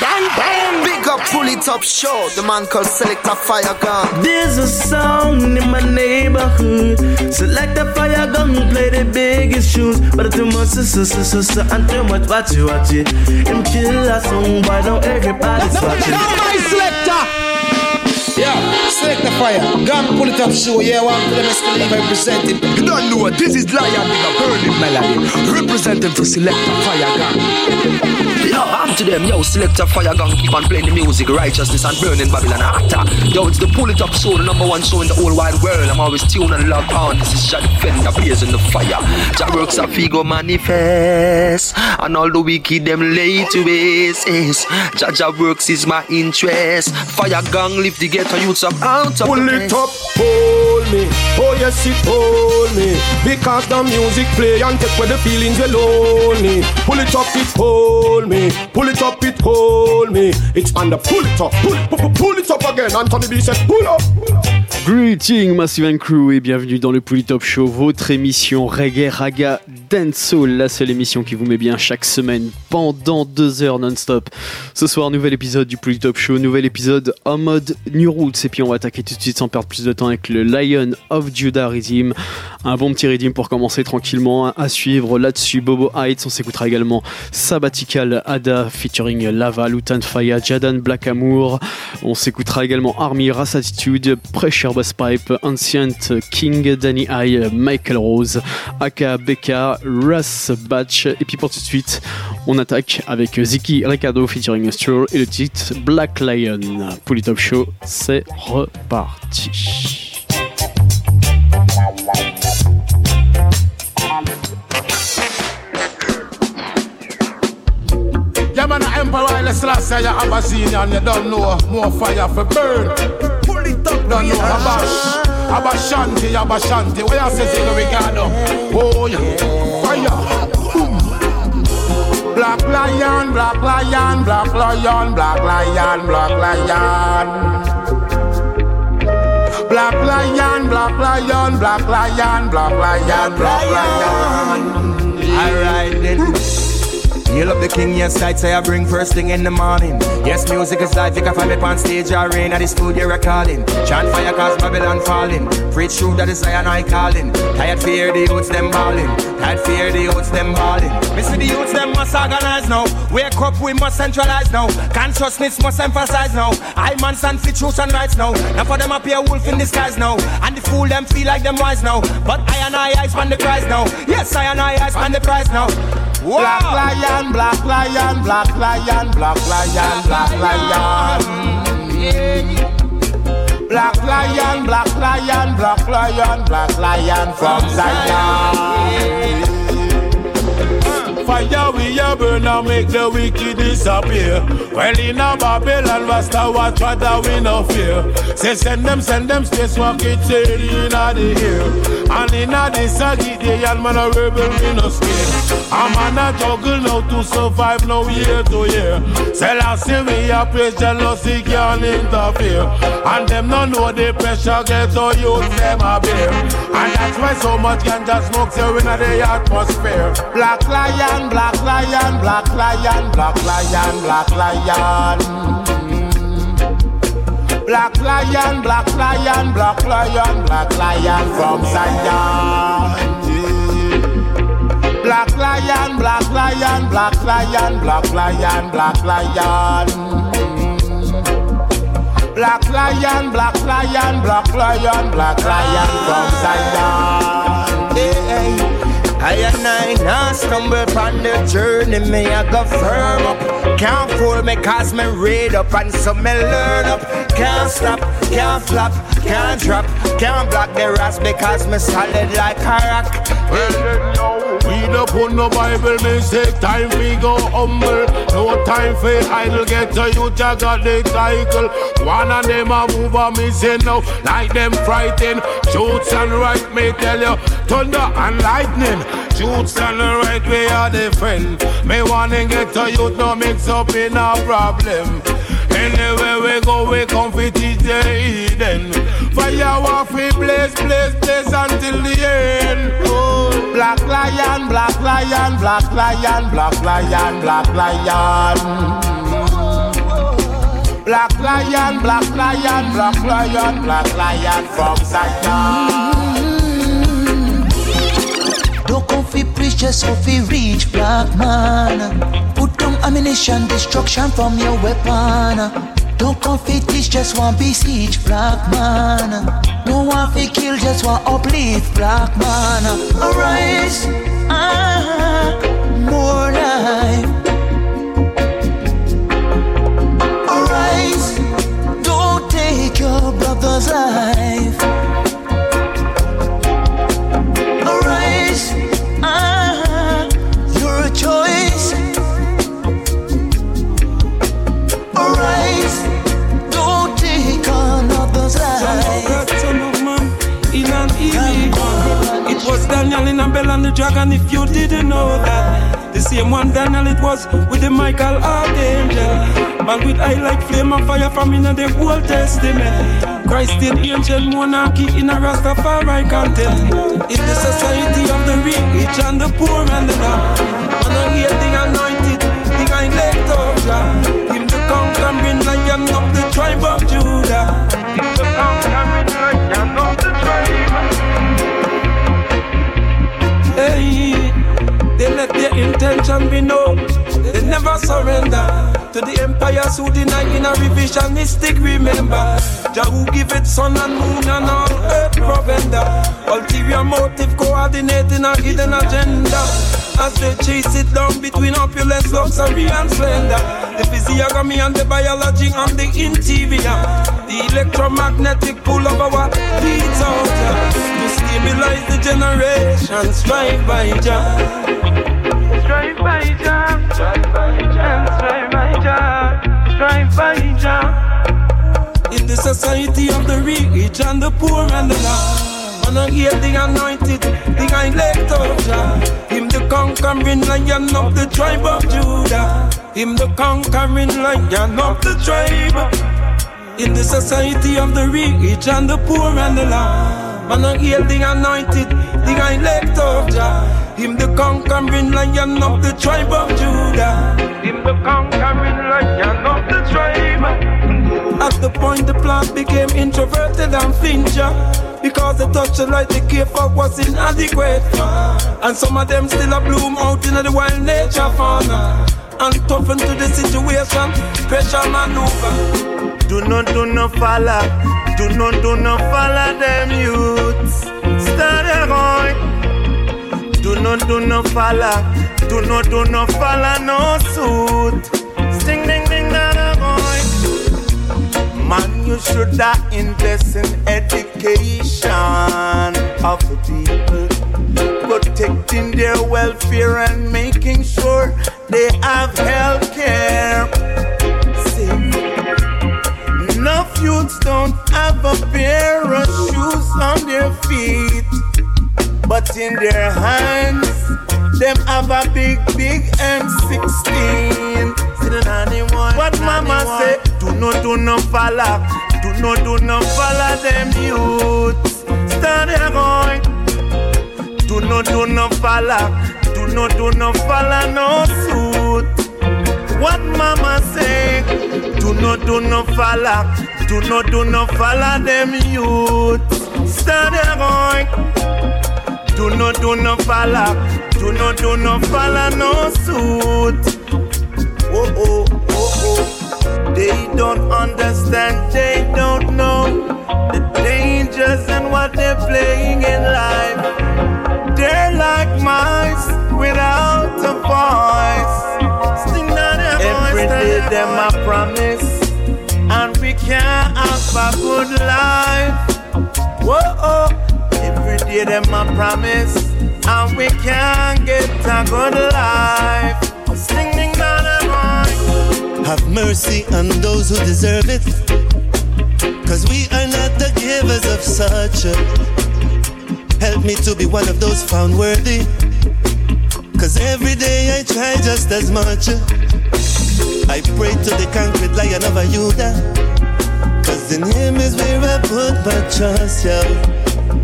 bang, bang. Big up, pull it up, show. The man called Selector Fire Gun. There's a sound in my neighborhood. Select a fire gun, play the biggest tunes. But too much, so, so, so, so, and too much, watch it, watch it. Him kill a song, why don't everybody everybody's watching? Now my selector. Yeah, select the fire. Gun pull it up, show. Yeah, one for the best believe I present it. You don't know what this is Lion with a burning melody. Representing for Selector Fire Gun. Yo, I'm to them, yo, select a fire gun, keep on playing the music, righteousness and burning Babylon actor. Yo, it's the pull it up show, the number one show in the whole wide world. I'm always tuned and locked on. Oh, this is Jah Defender, blazing the fire. Jah works a figo manifest, and all the wicked them lay to waste. Jah Jah works is my interest. Fire gang lift the ghetto youths up out of Pull it up, hold me. Oh yes, it hold me. Because the music play and take away the feelings we lonely. Pull it up, it hold me. Pull it up, it hold me. It's under pull it up, pull it, pull, pull it up again. Anthony B said pull up. Greeting Massive and Crew et bienvenue dans le Pouli Top Show, votre émission Reggae Raga Dancehall, la seule émission qui vous met bien chaque semaine pendant deux heures non-stop. Ce soir, nouvel épisode du Pouli Top Show, nouvel épisode en mode New Roots et puis on va attaquer tout de suite sans perdre plus de temps avec le Lion of Judah Rhythm. Un bon petit rhythm pour commencer tranquillement à suivre là-dessus Bobo Heights, on s'écoutera également Sabbatical Ada featuring Lava, Lutan Faya, Jadan Black Amour, on s'écoutera également Army, Race Attitude, Pressure Bass Pipe, Ancient, King, Danny High, Michael Rose, Aka, Becca, Russ Batch. Et puis pour tout de suite, on attaque avec Ziki Ricardo featuring Stroll et le titre Black Lion. Pour les Top Show, c'est reparti. Emperor Haile Selassie, you have a scene and you don't know more fire for burn. Pull it up, don't know Abash. Abashanti, Abashanti, where you say Ziggy Ricardo? Oh, yeah, fire. Black lion, black lion, black lion, black lion, black lion. Black lion, black lion, black lion, black lion, black lion. Alright then. Hail up the king, yes, I'd say I bring first thing in the morning. Yes, music is life, you can find me on stage or rain at the studio recording. Chant fire cause Babylon falling. Preach truth that is Zion I calling. Tired fear the youths them balling. Tired fear the youths them balling. See the youths them must organize now. Wake up, we must centralize now. Consciousness must emphasize now. I man stand for truth and rights now. Now for them appear wolf in disguise now. And the fool them feel like them wise now. But I and I, I span the prize now. Yes, I and I, I span the prize now. Black lion, black lion, black lion, black lion, black lion. Black lion, black lion, black lion, black lion from Zion. Fire we a burn and make the wicked disappear. Well in a Babylon, Rasta watch what that we no fear. Say send them, send them, space walk it in the air. And in a this a Gideon man a rebel we no scared. A man a juggle now to survive now year to year. Say last year we a praise jealousy can't interfere. And them no know the pressure get so youth them a bear. And that's why so much ganja smoke so in the atmosphere. Black lion, black lion, black lion, black lion, black lion. Black lion, black lion, black lion, black lion from Zion. Black lion, black lion, black lion, black lion, black lion. Black lion, black lion, black lion, black lion from Zion. I and I now stumble upon the journey, me I go firm up. Can't fool me cause me read up and so me learn up. Can't stop, can't flop, can't drop, can't block the rest because me solid like a rock. We no put no Bible, me take time we go humble. No time for idle, get to you, Jah got the cycle. One of them a move on me say no, like them frightened. Shoots and right, me tell you, thunder and lightning. Shoots and right, we are the friend. Me wanna get to you, no mix up in a problem. Anywhere we go, we come fit teach the Eden. Fire off, we blaze, blaze, blaze until the end. Oh, black lion, black lion, black lion, black lion, black lion. Black lion, black lion, black lion, black lion from Zion. Don't come fi preach just so fi reach black man. Put down ammunition, destruction from your weapon. Don't come fi teach just one besiege black man. No one fi kill just one uplift black man. Arise, ah, more life. Arise, don't take your brother's life. And the dragon if you didn't know that. The same one Daniel it was with the Michael Archangel. Man with eye like flame and fire from in the Old Testament. Christ the ancient monarchy in a Rastafari content. In the society of the rich and the poor and the dumb. And I hear anointed, the elect of God. Him the conquering lion of the tribe of Judah. Intention be known. They never surrender to the empires who deny in a revisionistic remember. Jah who give it sun and moon and all earth provender. Ulterior motive coordinating a hidden agenda. As they chase it down between opulence, luxury and splendor. The physiognomy and the biology and the interior. The electromagnetic pull of our leads out to stabilize the generation. Strive by Jah. Strive by Jah. Jah. Strive by Jah. Strive by Jah. In the society of the rich and the poor and the lost. And I hear the anointed, the elect of Jah. Him the conquering lion of the tribe of Judah. Him the conquering lion of the tribe. In the society of the rich and the poor and the lost. I hear the anointed, the elect of Jah. Him the conquering lion of the tribe of Judah. Him the conquering lion of the tribe. At the point the plant became introverted and flinger. Because the touch of light they gave for was inadequate. And some of them still a bloom out in the wild nature fauna. And toughen to the situation, pressure maneuver. Do not do no follow, do not do no follow them youths. Start a going. Do not do no follow, do not do no follow no suit. Sting ding ding da going. Man, you should invest in education of the people, protecting their welfare and making sure they have health care Enough youths don't have a pair of shoes on their feet, but in their hands, them have a big, big M16. What mama say? Do not do no follow, do not do no follow them youths. Stand there going. Do not do no follow, do not do no follow no suit. What mama say? Do not do no follow, do not do no follow them youth. Stand there going. Do not do no follow. Do not do no follow no suit. Oh oh oh oh. They don't understand. They don't know the dangers and what they're playing in life. They're like mice without a voice. Sting their Every voice, day them I promise and we can have a good life. Whoa, oh. Every day them a promise, and we can't get a good life. Sing ding Have mercy on those who deserve it, cause we are not the givers of such. A, help me to be one of those found worthy, cause every day I try just as much. I pray to the concrete lion of a Judah. Cause in him is where I put my trust, yo.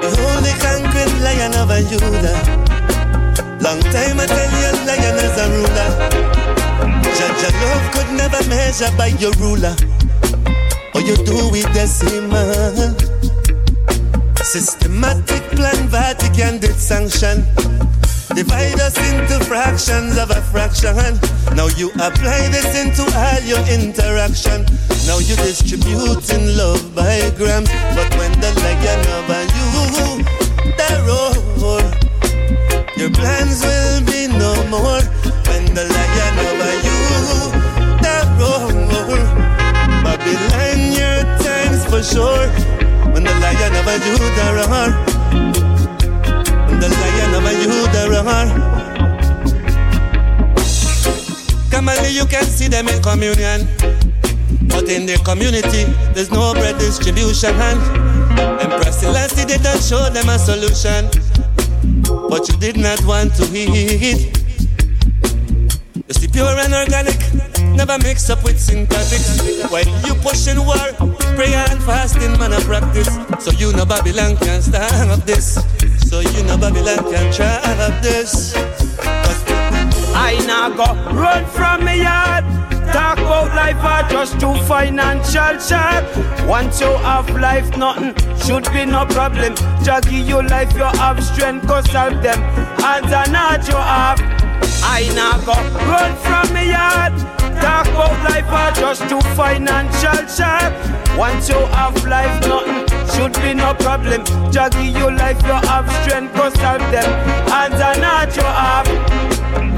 Behold the concrete lion of a Judah. Long time I tell you, lion is a ruler. Judge love could never measure by your ruler, or you do it decimal. Systematic plan, Vatican did sanction. Divide us into fractions of a fraction. Now you apply this into all your interaction. Now you distributing love by grams. But when the lion over you, the roar, your plans will be no more. When the lion over you, the roar, Babylon, your time's for sure. When the lion over you, the roar the lion of a Judah roar. Come on, you can see them in communion. But in the community, there's no bread distribution. Empress Selassie did not show them a solution. But you did not want to eat. You see, pure and organic never mix up with synthetics. When you pushing war, prayer and fasting, man, a practice. So you know Babylon can stop this. So you know Babylon can trap this. I now go run from me yard. Talk about life are just too financial sharp. Once you have life, nothing should be no problem. Jaggy your life, you have strength, go solve them. And not you have. I now go run from me yard. Talk about life are just too financial sharp. Once you have life, nothing should be no problem. Jaggy your life, you have strength, go solve them. And not your have.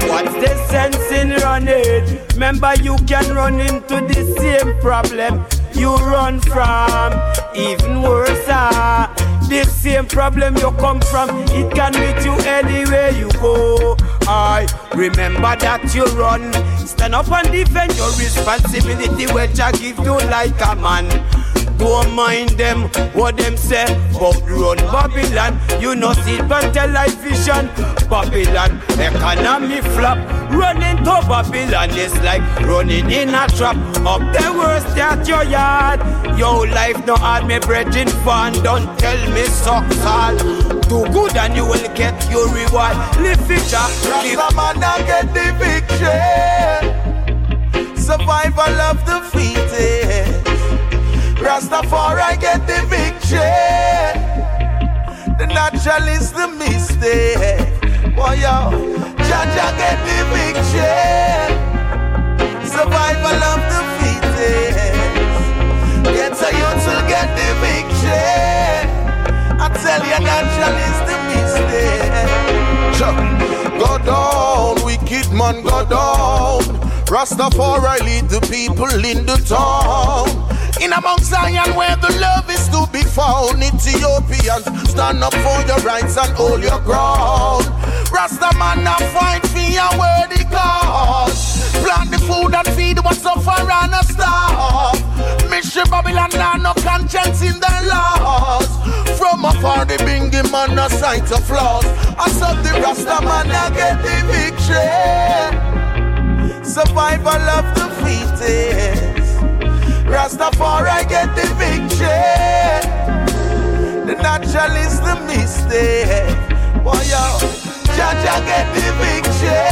What's the sense in running? Remember, you can run into the same problem you run from. Even worse, ah, the same problem you come from, it can meet you anywhere you go. I remember that you run. Stand up and defend your responsibility, which I give you like a man. Don't mind them, what them say? But run Babylon You know see but television Babylon Economy flop Running to Babylon is like running in a trap. Up the worst at your yard. Your life no hard me in fun Don't tell me sucks all Do good and you will get your reward. Live it up Rasta man get the victory Survival of the defeated Rastafari get the victory. The natural is the mistake. Boy, yo, Jaja get the victory. Survival of the fittest. Get a youth to get the victory. I tell you, natural is the mistake. Go down, wicked man, go down. Rastafari lead the people in the town. In among Zion where the love is to be found, Ethiopians stand up for your rights and hold your ground. Rasta man now fight for your worthy cause. Plant the food and feed what suffer and a starve. Mission Babylon now no conscience in their laws. From afar they bring him on sight of flaws. I saw the Rasta man I get the victory. Survival of the fittest. Rastafari get the victory. The natural is the mistake. Boy, yo, Jaja get the victory.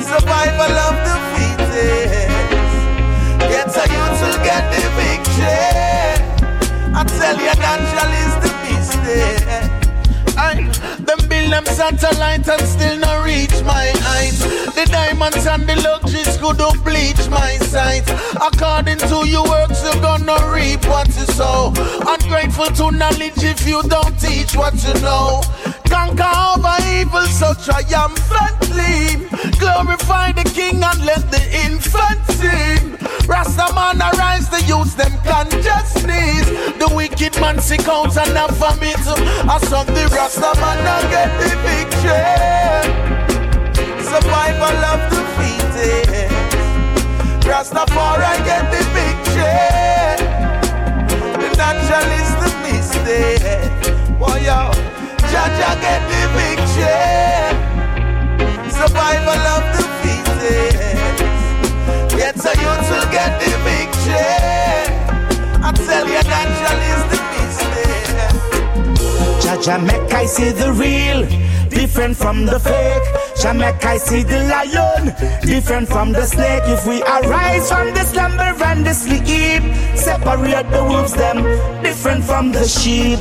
Survival of the fittest. Get a youth to get the victory. I tell you, natural is the mistake. I, them build them satellite and still not reach my eyes. The diamonds and the luxuries couldn't bleach my sight. According to your works, you're gonna reap what you sow. Ungrateful to knowledge if you don't teach what you know. Conquer over evil, so triumphantly. Glorify the king and let the infant sing. Rastaman arise, the youths them consciousness. The wicked man sick out and have vomit. I saw the Rastaman now get the victory. Survival of the fittest. Rastafari get the victory. The natural is the mistake. Boy, yo, Jaja get the victory. Survival of the fittest. Get a youth will get the victory. I tell you, natural is the mistake. Jaja make I see the real different from the fake. Jamaica, I see the lion, different from the snake. If we arise from the slumber and the sleep, separate the wolves, them different from the sheep.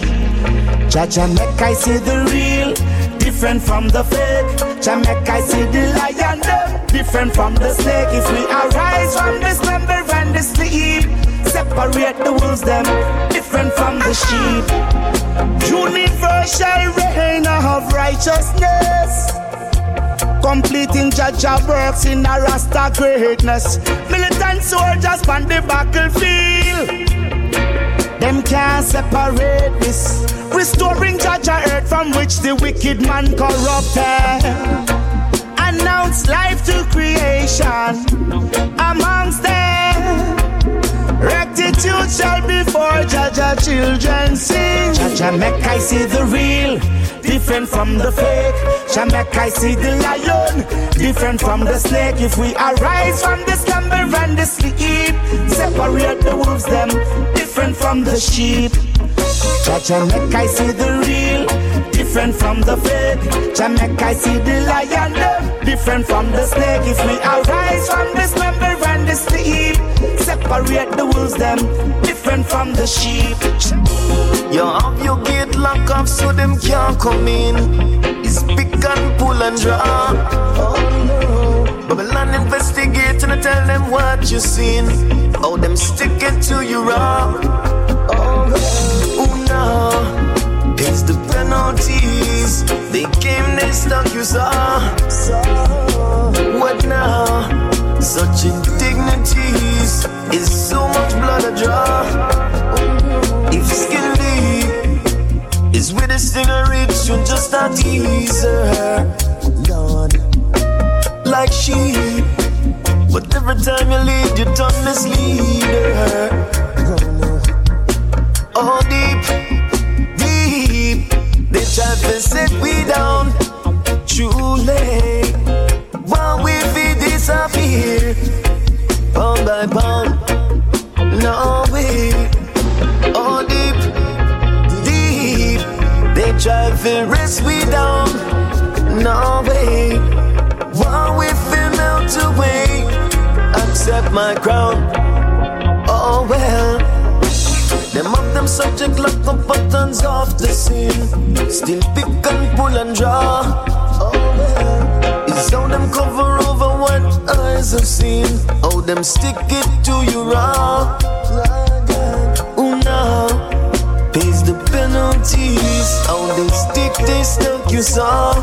Jamaica, I see the real, different from the fake. Jamaica, I see the lion, them different from the snake. If we arise from the slumber and the sleep, separate the wolves, them different from the sheep. Universal reign of righteousness. Completing Jaja works in a Rasta greatness. Militant soldiers on the battlefield. Them can't separate this. Restoring Jaja earth from which the wicked man corrupted. Announce life to creation amongst them. Rectitude shall be for Jaja children sing. Jaja make I see the real, different from the fake. Make I see the lion, different from the snake. If we arise from the slumber and the sleep, separate the wolves them, different from the sheep. Make I see the real, different from the fake. Make I see the lion them, different from the snake. If we arise from the slumber and the sleep, separate the wolves them, different from the sheep. You have your gate lock off so them can't come in. It's pick and pull and draw. Oh no. Babylon investigate and I tell them what you seen. How them stick it to you raw. Oh no. It's the penalties. They came, they stuck you saw. What now? Such indignities is so much blood I draw. If is with a stinger rich, you just a teaser. Lord, like sheep. But every time you lead, you turn misleader. Oh, deep, deep, they try to set we down. Truly, while we feed disappear, pound by pound. No way, try to rest we down. No way, while we feel melt away, accept my crown. Oh well. Them of them subject lock the buttons off the scene. Still pick and pull and draw. Oh well. It's how them cover over what eyes have seen. How them stick it to you raw. Ooh now. Pays the penalties. How they stick, they stuck you saw.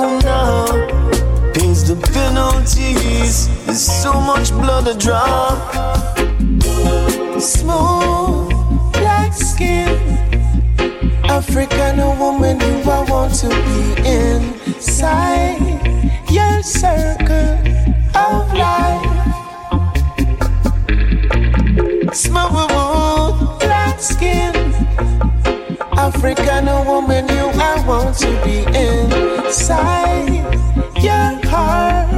Ooh now. Pays the penalties. There's so much blood to draw. Smooth black skin, African woman, you I want to be inside your circle of life. Smooth black skin, African woman, you I want to be inside your heart.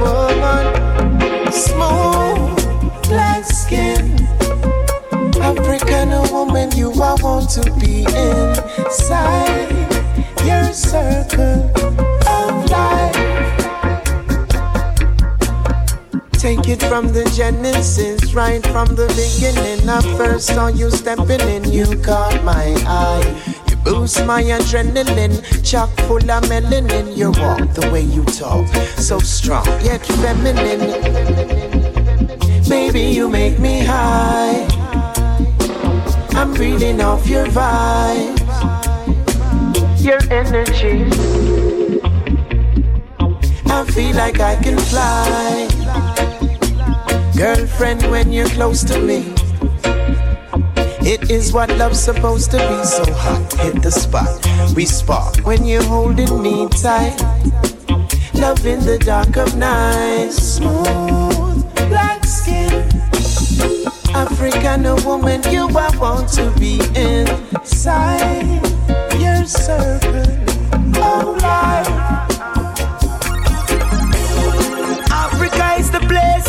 Woman? Smooth black skin, woman, you I want to be inside your circle Take it from the genesis, right from the beginning. I first saw you stepping in, you caught my eye. You boost my adrenaline, chock full of melanin. You walk the way you talk, so strong yet feminine. Baby, you make me high. I'm reading off your vibe, your energy. I feel like I can fly. Girlfriend, when you're close to me, it is what love's supposed to be. So hot, hit the spot. We spark when you're holding me tight. Love in the dark of night. Smooth black skin. African woman, you I want to be inside your circle of life.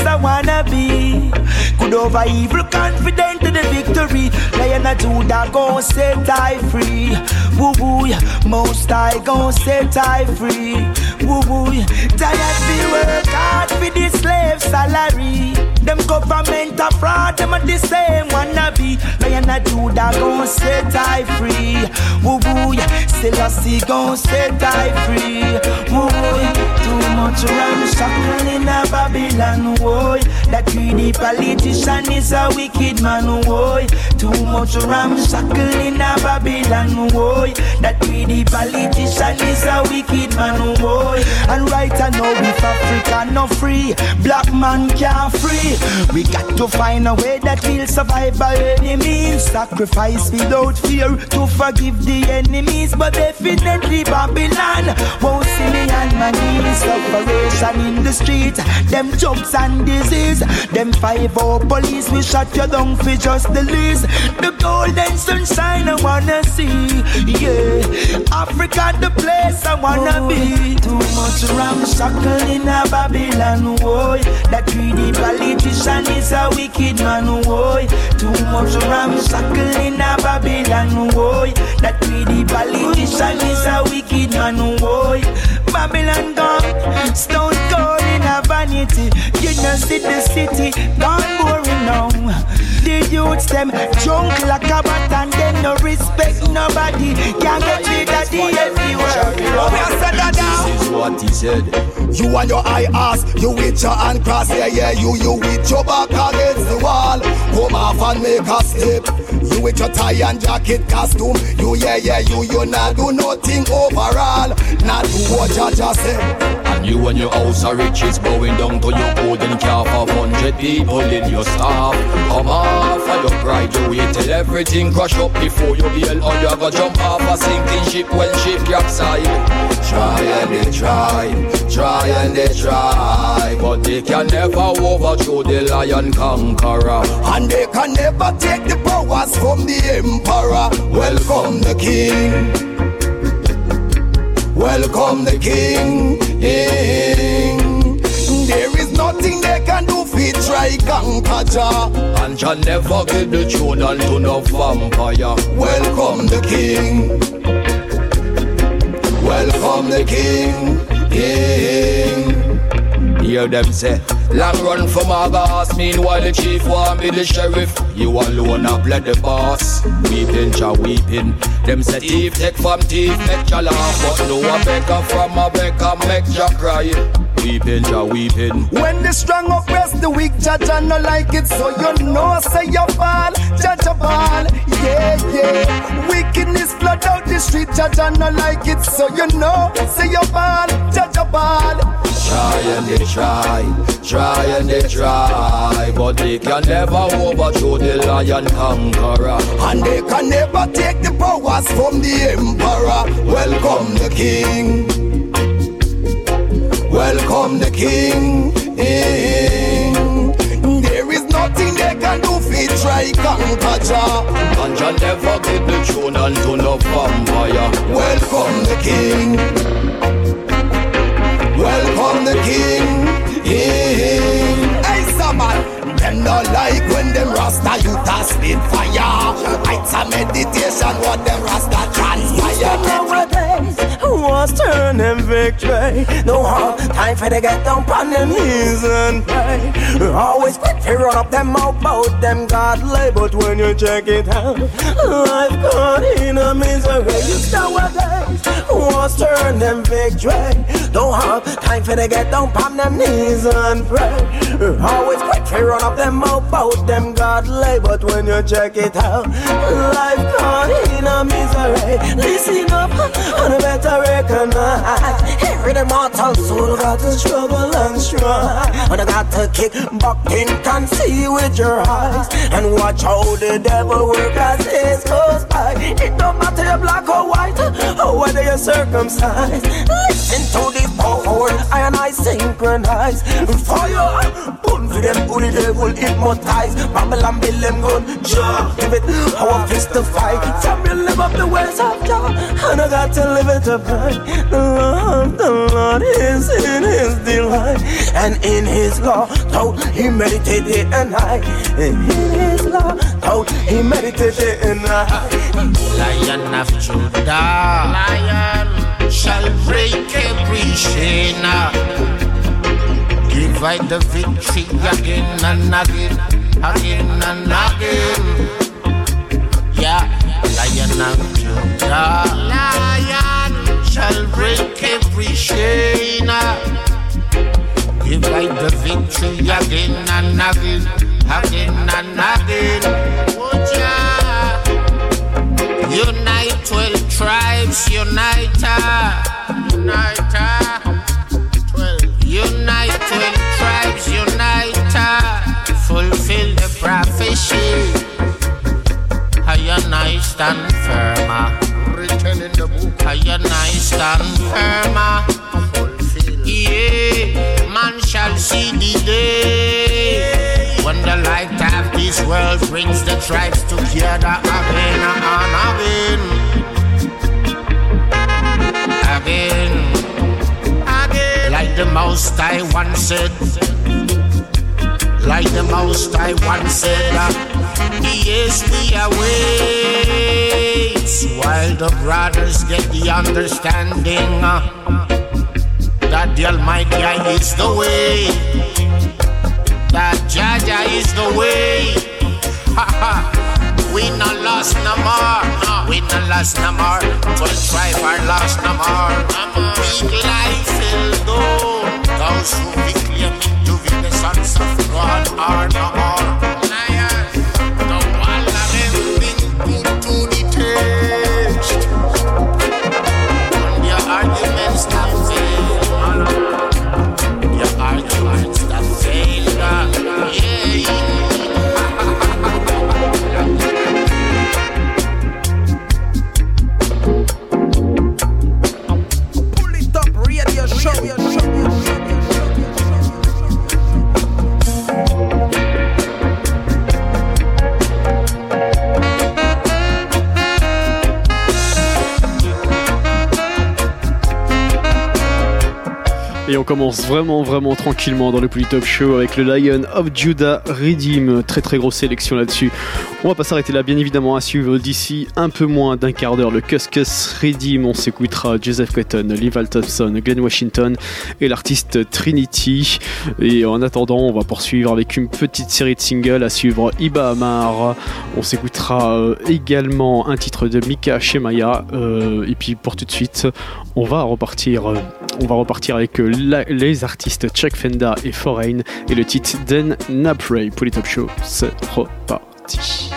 I wanna be. good over evil, confident in the victory. Lion of Judah gon' set I free. Woo woo, most I gon' set I free. Woo woo, tired fi work hard for the slave salary. Them government a fraud, them a the same wannabe. Lion of Judah gon' set I free. Woo woo, yeah. still I see gon' set I free. Woo woo, too much ram shackle in a Babylon, boy. That greedy politician is a wicked man, boy. Too much ram shackle in a Babylon, boy. That greedy politician is a wicked man, boy. And right now, if Africa no free, black man can't free. We got to find a way that we'll survive by any means. Sacrifice without fear to forgive the enemies, but definitely Babylon won't see me on my knees. Separation in the street, them jokes and disease. Them five oh police, we shut you down for just the least. The golden sunshine I wanna see, yeah. Africa the place I wanna be. Too much ramshackle in a Babylon, boy. That greedy politician is a wicked man, boy. Too much ramshackle in a Babylon, boy. That greedy politician is a wicked man, boy. Babylon gone, stone cold in a vanity. You know see the city gone boring now. The youths them drunk like a bat and they no respect nobody. Can't get rid of the everywhere. Oh, we are said. This is what he said. You and your eye ass, you with your hand cross, yeah, yeah, you, you with your back against the wall. Come off and make a step. You with your tie and jacket costume, you, yeah, yeah, you, you not do nothing overall. Not do what you just said. And you and your house are riches bowing down to your golden calf of hundred people in your staff. Come off of your pride, you wait till everything crash up before you bail or you go jump off a sinking ship when ship capsize. Try and they try, try and they try, but they can never overthrow the lion conqueror. And they can never take the powers from the emperor. Welcome the king. Welcome the king. There is nothing they can do fit try conquer Jah. And Jah never get the throne unto no vampire. Welcome the king. Welcome the king. King. Hear them say, long run from August. Meanwhile, the chief want me the sheriff. You alone have let the boss. Weeping, Jah weeping. Them say thief take from thief, make Jah laugh. But no a beggar from a beggar, make Jah cry. Weeping, Jah weeping. When the strong oppress the weak, judge and no like it, so you know say you fall, judge a ball, yeah yeah. Wickedness flood out the street, judge and no like it, so you know say you fall, judge a ball. Try and they try, try and they try, but they can never overthrow the lion conqueror. And they can never take the powers from the emperor. Welcome the king. Welcome the king. There is nothing they can do fit try conquer Jah. And Jah never get the throne unto no vampire. Welcome the king. Welcome the king. Hey, someone. Them not like when them Rasta you a spit fire. It's a meditation what them Rasta transpire. Nowadays, what's turning victory? No hard time for to get down on them knees and pray. Always quick to run up them mouth about them godly, but when you check it out, life caught in a misery. Nowadays, what's turning victory? No hard time for to get down on them knees and pray. Always quick to run up them mouth about them godly, but when you check it out, life caught in a misery. Listen up, and better recognize every mortal soul got to struggle and strive. And I got to kick back, think and see with your eyes, and watch how the devil work as days goes by. It don't matter you're black or white, or whether you're circumcised. Listen to this power, I and I synchronize. Fire, burn for them, who the devil hypnotize. Babylon build them gun, Jah, give it our fist to fight. From you live up the ways of Jah, and I got to live it up right. The Lord, the Lord is in His delight, and in his law, though he meditated day and night. In his law, though he meditated day and night. Lion of Judah, lion shall break every chain. Give I the victory again and again, again and again. Yeah, lion of Judah, lion shall break every chain. Give I the victory again and again, again and again. Oh. Unite 12 tribes, unite, unite, 12. Unite 12 tribes, unite, fulfill the prophecy. I and I stand firm, written in the book. I and I stand firm, yeah man shall see the day when the light of this world brings the tribes together again and again. Again, again. Like the most I once said. Like the most I once said. Uh, yes, we await while the brothers get the understanding uh, that the Almighty is the way. That Jaja is the way. we not lost no more. We not lost no more. Twelve tribe are lost no more. Big life will. Those who be claiming to be the sons of God are no more. On commence vraiment vraiment tranquillement dans le Top Show avec le Lion of Judah Redeem. Très très grosse sélection là-dessus. On va pas s'arrêter là bien évidemment à suivre d'ici un peu moins d'un quart d'heure le Cuscus Redeem. On s'écoutera Joseph Cotton, Lival Thompson, Glenn Washington et l'artiste Trinity. Et en attendant, on va poursuivre avec une petite série de singles à suivre Iba Amar. On s'écoutera euh, également un titre de Mika Shemaya. Euh, et puis pour tout de suite, on va repartir, euh, on va repartir avec euh, les artistes Chuck Fenda et Foreign et le titre Den Napray pour les Top Show. C'est reparti.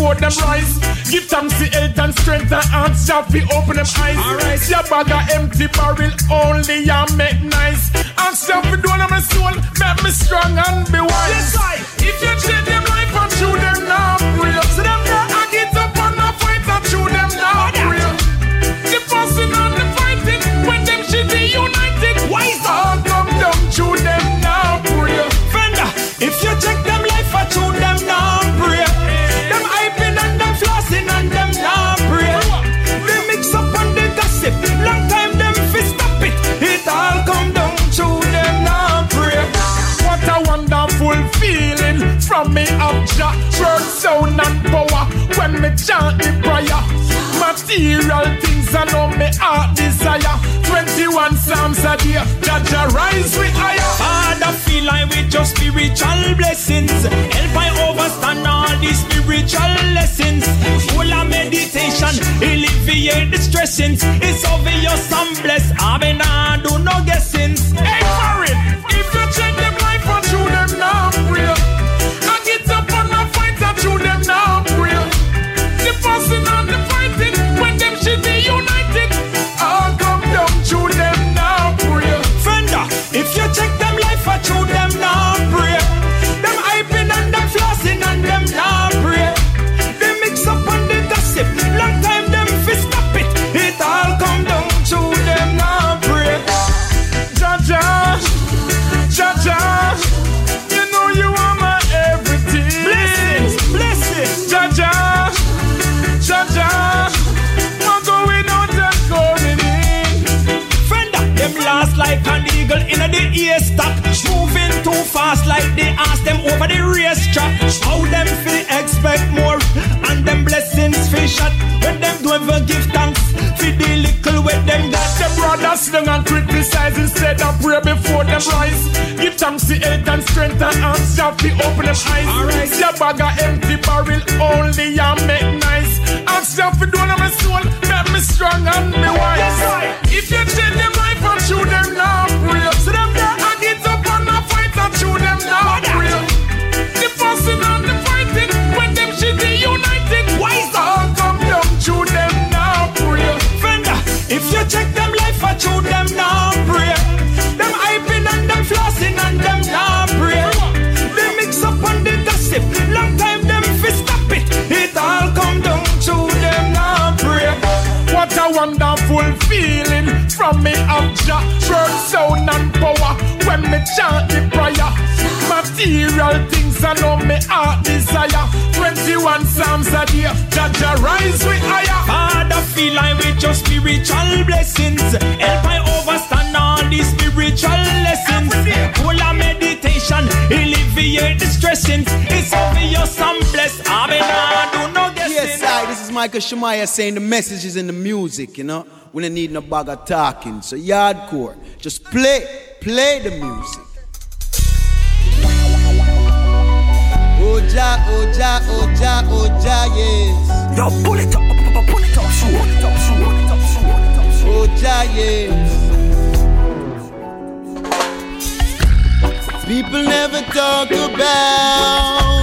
Before them rise. Give thanks to health and strength and ask Jah fi open them eyes. Alright, your bag of empty barrel only ya make nice. Ask Jah fi do my soul, make me strong and be wise. Yes, I. If you change them life and through them now pray. So them there, I get up and I fight and through them from me Jah Word, sound and power when me chant the prayer Material things I know me heart desire 21 Psalms a day Jah Jah rise with higher Father, feel like with your spiritual blessings. Help I overstand all these spiritual lessons. Full of meditation, alleviate the stressings. It's obvious I'm blessed. I mean, I do no guessings. Hey, Farid, over the racetrack. How them feel expect more and them blessings feel shot. When them do ever give thanks for the little with them got. Them brothers sling and criticize instead of pray before them rise. Give thanks to health and strength and ask Jah fi open them eyes. Alright, your bag of empty barrel only ya make nice. Ask Jah fi do my soul, make me strong and me wise. If you change them life and through them now pray. Feeling from me up Jah Word, sound and power when me chant the prayer Material things I know me heart desire 21 Psalms a day Jah Jah rise with higher Father, feel like with your spiritual blessings. Help I overstand all these spiritual lessons. Full of meditation, alleviate the stressings. It's obvious I'm blessed. I mean, I do no guessing. Yes, I, this is Micah Shemaiah saying the message is in the music, you know. We don't need no bag of talking. So, yardcore, just play, play the music. Oja, Oja, Oja, Oja, yes. Yo, pull it up, pull it up, it up, show it up, show it up, show it up. Oja, yes. People never talk about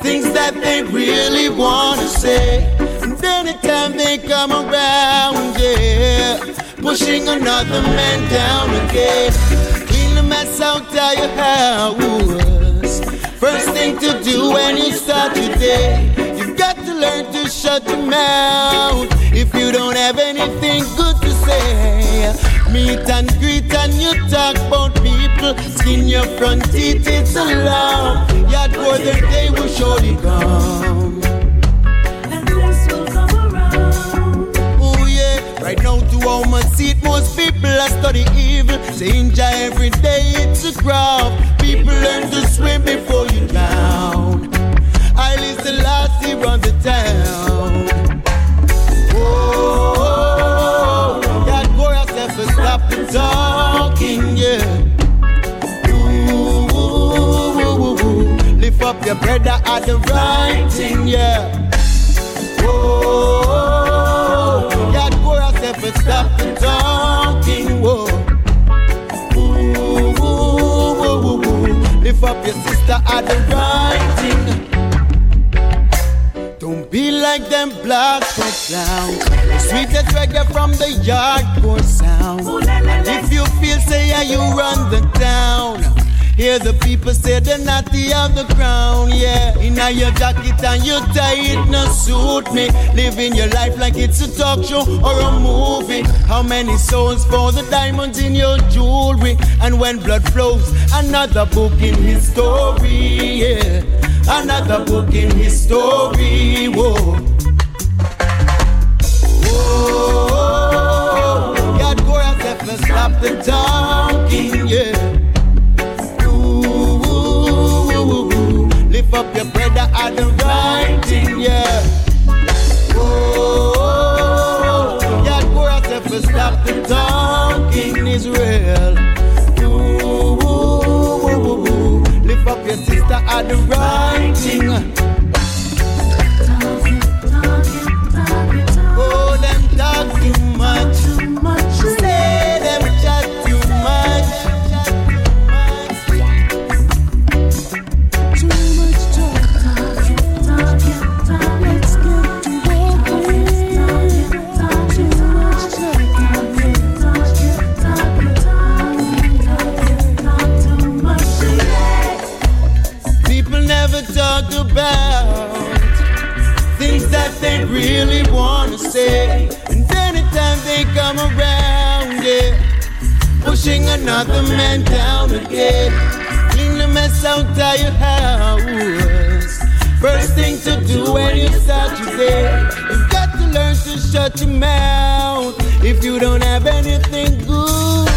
things that they really want to say. And anytime they come around, yeah, pushing another man down again. Clean the mess out of your house. First thing to do when you start your day, you've got to learn to shut your mouth if you don't have anything good to say. Meet and greet and you talk about people, skin your front teeth, it's allowed. Study evil. Jah every day it's a crowd. People learn to swim before you drown. I listen last year on the town. Oh, God, go yourself and stop the talking, yeah. Up your brother at the writing, yeah. Oh, God, go yourself and stop the talking, up your sister at the writing. Don't be like them black folk clowns. Sweetest reggae from the yardcore sound. And if you feel, say, yeah, you run the town. Hear the people say they're not the other ground, yeah. In your jacket and your tie, it no suit me. Living your life like it's a talk show or a movie. How many souls for the diamonds in your jewelry? And when blood flows, another book in his story, yeah. Another book in his story, whoa. Whoa, God, stop the talking, yeah. Lift up your brother at the writing, yeah. Oh, yeah, stop the talking, Israel. Ooh, ooh, ooh, ooh, lift up your sister at the writing. Oh, really want to say. And anytime they come around, yeah, pushing another man down again. Clean the mess out of your house. First thing to do when you start your day, you've got to learn to shut your mouth if you don't have anything good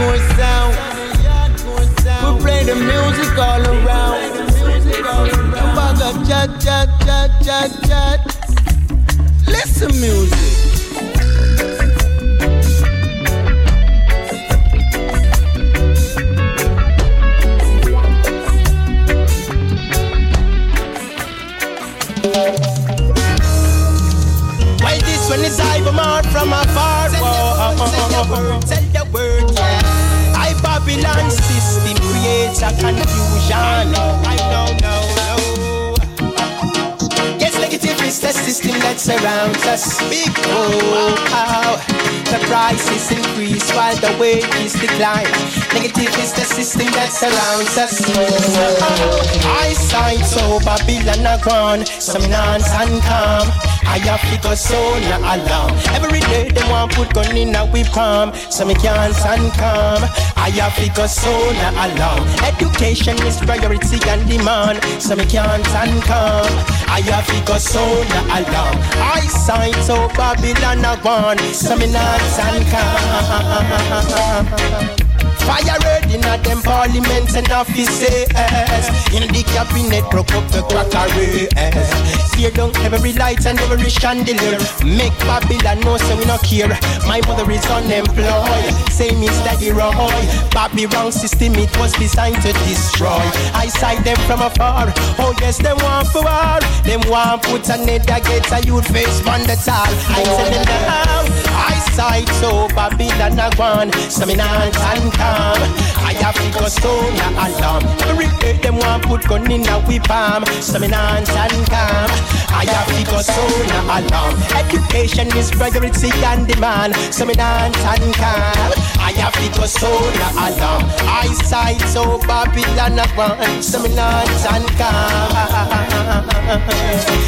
yard sound. We play the music all around. Baga chat, chat, chat, chat, chat. Listen, music. Why this one is Ivan Mart from afar? Uh, uh, uh, creates a confusion. I know, no, no. Yes, negative is the system that surrounds us. Big oh, oh. The prices increase while the wages decline. Negative is the system that surrounds us. Eyesight so Babylon a gone, some nonsense calm. I have to go so no alarm. Every day they want put gun in a whip palm, so me can't stand calm. I have to go so no alarm. Education is priority and demand, so me can't stand calm. I have to go so no alarm. Eyesight so Babylon a gone, so me not stand calm. Fire red in a them parliaments and offices. In the cabinet broke up the crackery Tear down every light and every chandelier. Make Babylon know so we not care. My mother is unemployed. Same is Daddy Roy wrong system it was designed to destroy. I sight them from afar. Oh yes them want for war. Them want put a net that gets a youth face on the tall. I tell them now I sight so Babylon a gone. So me not stand I have to go stone a alarm. Every day them want put gun in a whip me not stand calm. I have to go stone a alarm. Education is priority and demand. Not stand calm. I have to go stone a alarm. Eyesight so Babylon a me not stand calm.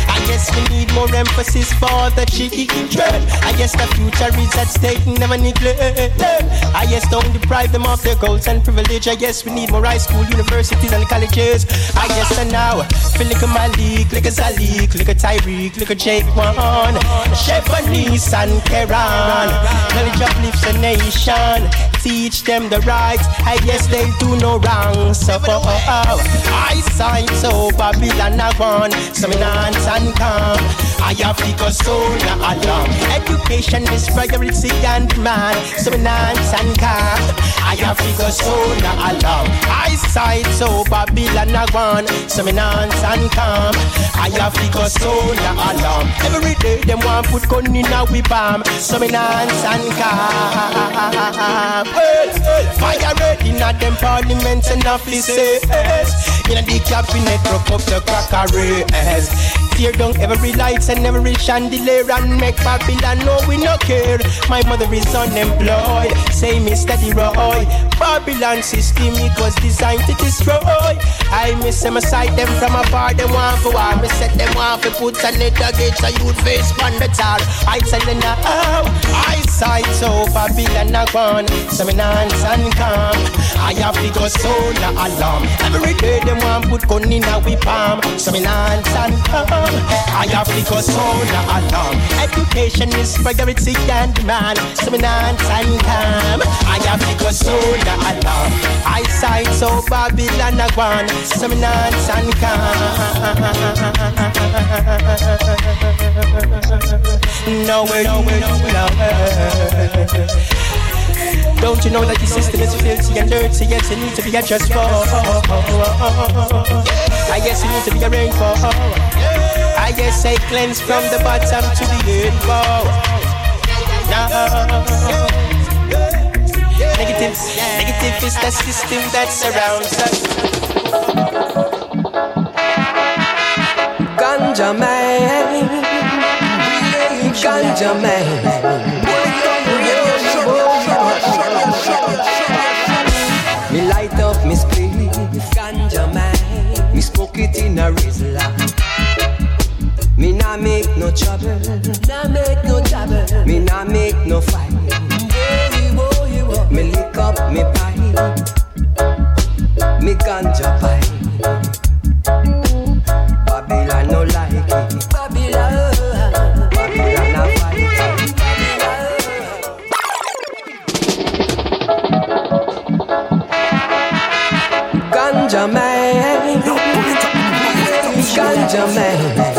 I guess we need more emphasis for the children. I guess the future is at stake, never neglect I guess don't deprive them of their goals and privilege. I guess we need more high school, universities and colleges. I guess and now, feel like a Malik, like a Zalik, like a Tyreek, like a Jake One Chevrolet and Keran Knowledge uplifts a nation. Teach them the rights, I guess they do no wrong. So, oh, oh, oh, I sign so Babylon a gone So me not and calm I have to go alarm Education is priority and demand So me not and calm I To go sooner along. Eyesight so Babylon a gone, so me dance and calm. I to go sooner along. Every day them want put gun in a whip arm, so me dance and calm. Fire red in a them parliaments and offices. In a the cabinet, broke up the crackeries. Tear down every lights and every chandelier and make Babylon know we no care. My mother is unemployed. Say me Mr. Roy, Babylon system it was designed to destroy. I miss them aside them from afar. Them want for war. Me set them want for put a net against a youth face on the tar. I tell them now, I sight so Babylon a gone. So me and calm. I have to go solar alarm. Every day them want put gun in a whip palm. So me and I have to go solar alarm. Education is priority and me dance and calm. I have to go solar alarm. I sight so Babylon a gone. Dance and way, no way, no way, no way. Don't you know that the system is filthy and dirty? Yes, you need to be addressed for. I guess you need to be arranged for. I guess I cleanse from the bottom to the for. No. Negative, negative is the system that surrounds us. Ganja man, ganja man. Me light up me spliff, ganja man. Me smoke it in a Rizla. Nah make no trouble, nah make no trouble. Me nah make no fight. Oh, oh. Me lick up me pipe, me ganja pipe. Babylon no like it. Babylon, Babylon a fight. Ganja man, ganja man.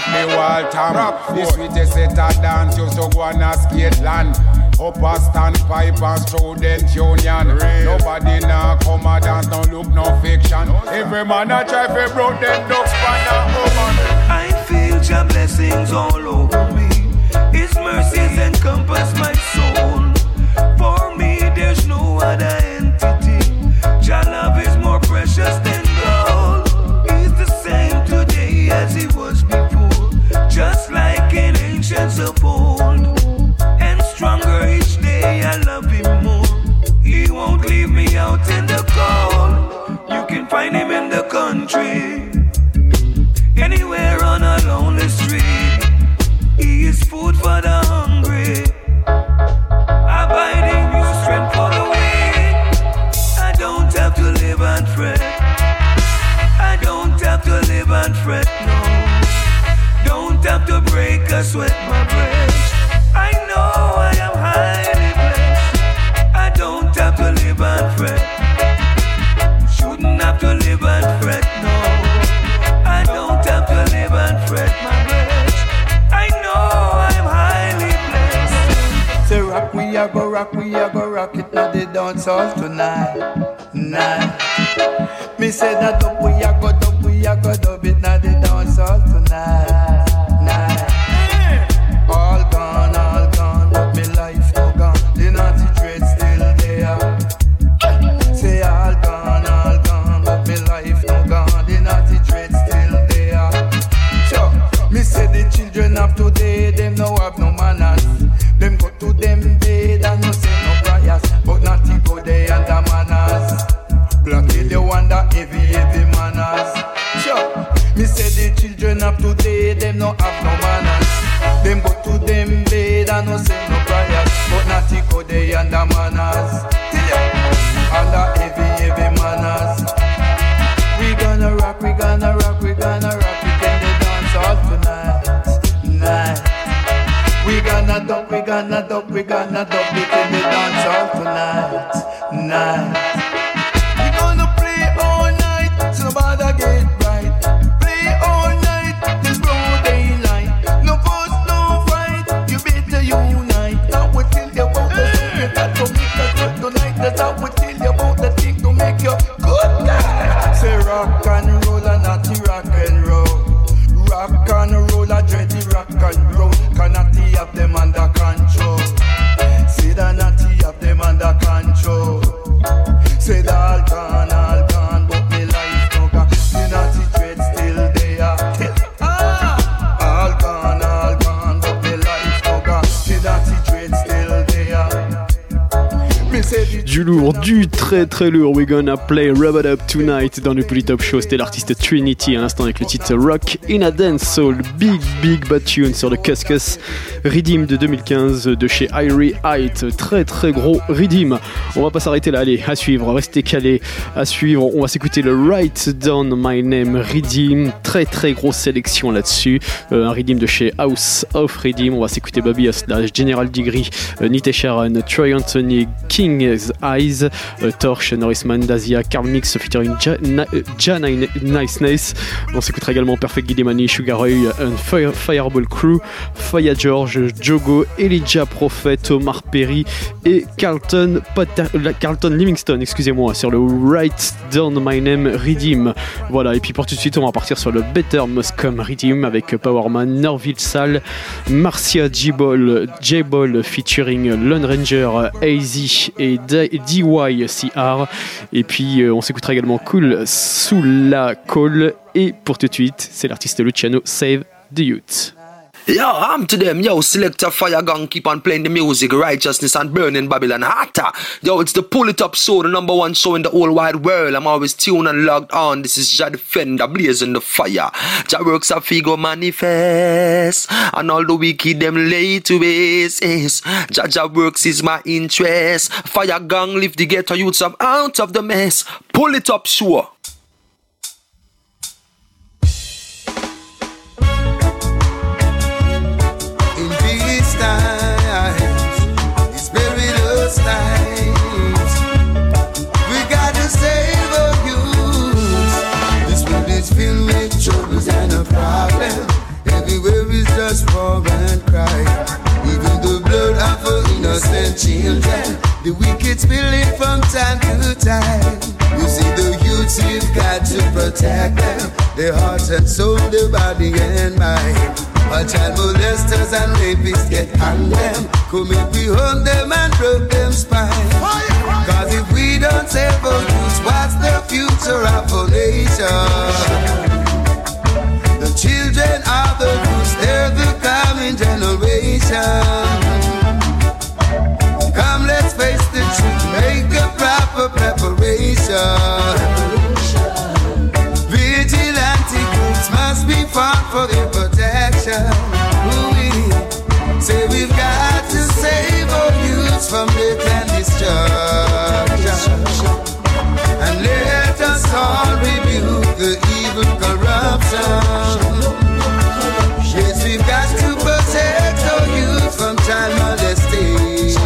Off the Waltham. The sweetest set of dance used to go on a skate land. Upper standpipe and student union. Nobody now come a dance, don't look, no fiction. Every man a try to broke them ducks pan a woman. I feel your blessings all over me. His mercies encompass my we a go rock it now the dance hall tonight, night. Me say that dub, we a go dub, we a go gonna dub, we gonna dub, it in the dance hall tonight, night. Du très très lourd. We're gonna play Rub It Up Tonight dans le Polytop Show. C'était l'artiste Trinity à l'instant avec le titre Rock in a Dance Soul. Big Big Bad Tune sur le Cuscus Redeem de 2015 de chez Irie Height. Très très gros Redeem. On va pas s'arrêter là. Allez, à suivre. Restez calés. À suivre. On va s'écouter le Write Down My Name Redeem. Très très grosse sélection là-dessus. Euh, un Redeem de chez House of Redeem. On va s'écouter Bobby Slash, General Degree, euh, Nite Sharon, Troy Anthony, King's Eyes, euh, Torch, Norris Mandazia, Carl Mix featuring Ja, Na- euh, Ja Ni- Niceness. On s'écoutera également Perfect Guidemani, Sugar Ray, Fireball Crew, Faya George, Jogo, Elijah Prophet, Omar Perry et Carlton, Potter- la- Carlton Livingston, excusez-moi, sur le Write Down My Name Redeem. Voilà, et puis pour tout de suite, on va partir sur le Better Must Come Redeem avec Powerman, Norville Sal, Marcia J-Ball, J-Ball featuring Lone Ranger, AZ et DYCR. Et puis euh, on s'écoutera également Cool sous la call. Et pour tout de suite, c'est l'artiste Luciano Save the Youth. Yo, I'm to them. Yo, selector fire gun, keep on playing the music, righteousness and burning Babylon hotter. Yo, it's the pull it up show, the number one show in the whole wide world. I'm always tuned and logged on. This is Jah Defender, blazing the fire. Jah works a figo manifest, and all the wicked them lay to base. Jah Jah works is my interest. Fire gang, lift the ghetto youths up out of the mess. Pull it up show. just war and cry. Even the blood of innocent children, the wicked spilling from time to time. You see the youths, we've got to protect them, their hearts and soul, their body and mind. But child molesters and rapists get on them. Come if we hung them and broke them spine. Cause if we don't save our youth, what's the future of our nation? The children of the roots, they're the coming generation. Come, let's face the truth, make a proper preparation. Vigilante groups must be fought for their protection. We say we've got to save our youth from death and destruction. And let us all rebuke the evil corruption. Yes, we've got to protect our youth from child molestation.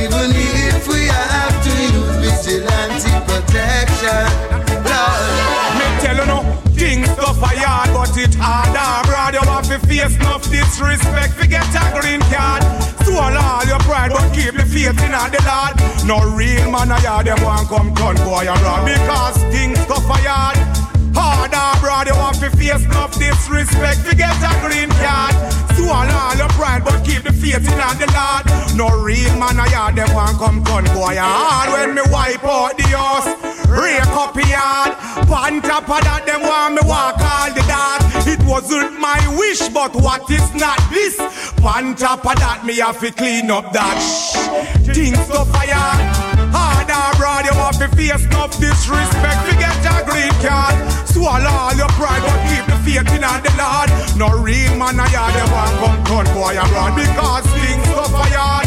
Even if we have to use vigilante protection. Lord. Me tell you no, things are hard, but it harder. Broad, you have to face enough disrespect. Forget a green card. Swallow all your pride, but keep the faith in the Lord. No real man, I hear them want come turn boy run because things tough are hard. Harder, broad, you have to face enough disrespect. Forget a green card. Swallow all your pride, but keep the faith in the Lord. No real man, I hear them want come turn boy hard when me wipe out the house. Rake up yard. On top of that, them want me walk all the dark. It wasn't my wish, but what is not this? On top of that, me have to clean up that. Things to fire. Harder, broad, you have to face enough disrespect. Forget your green card. Swallow all your pride, but keep the faith in the Lord. No real man, I hear them want come turn boy run because things to fire.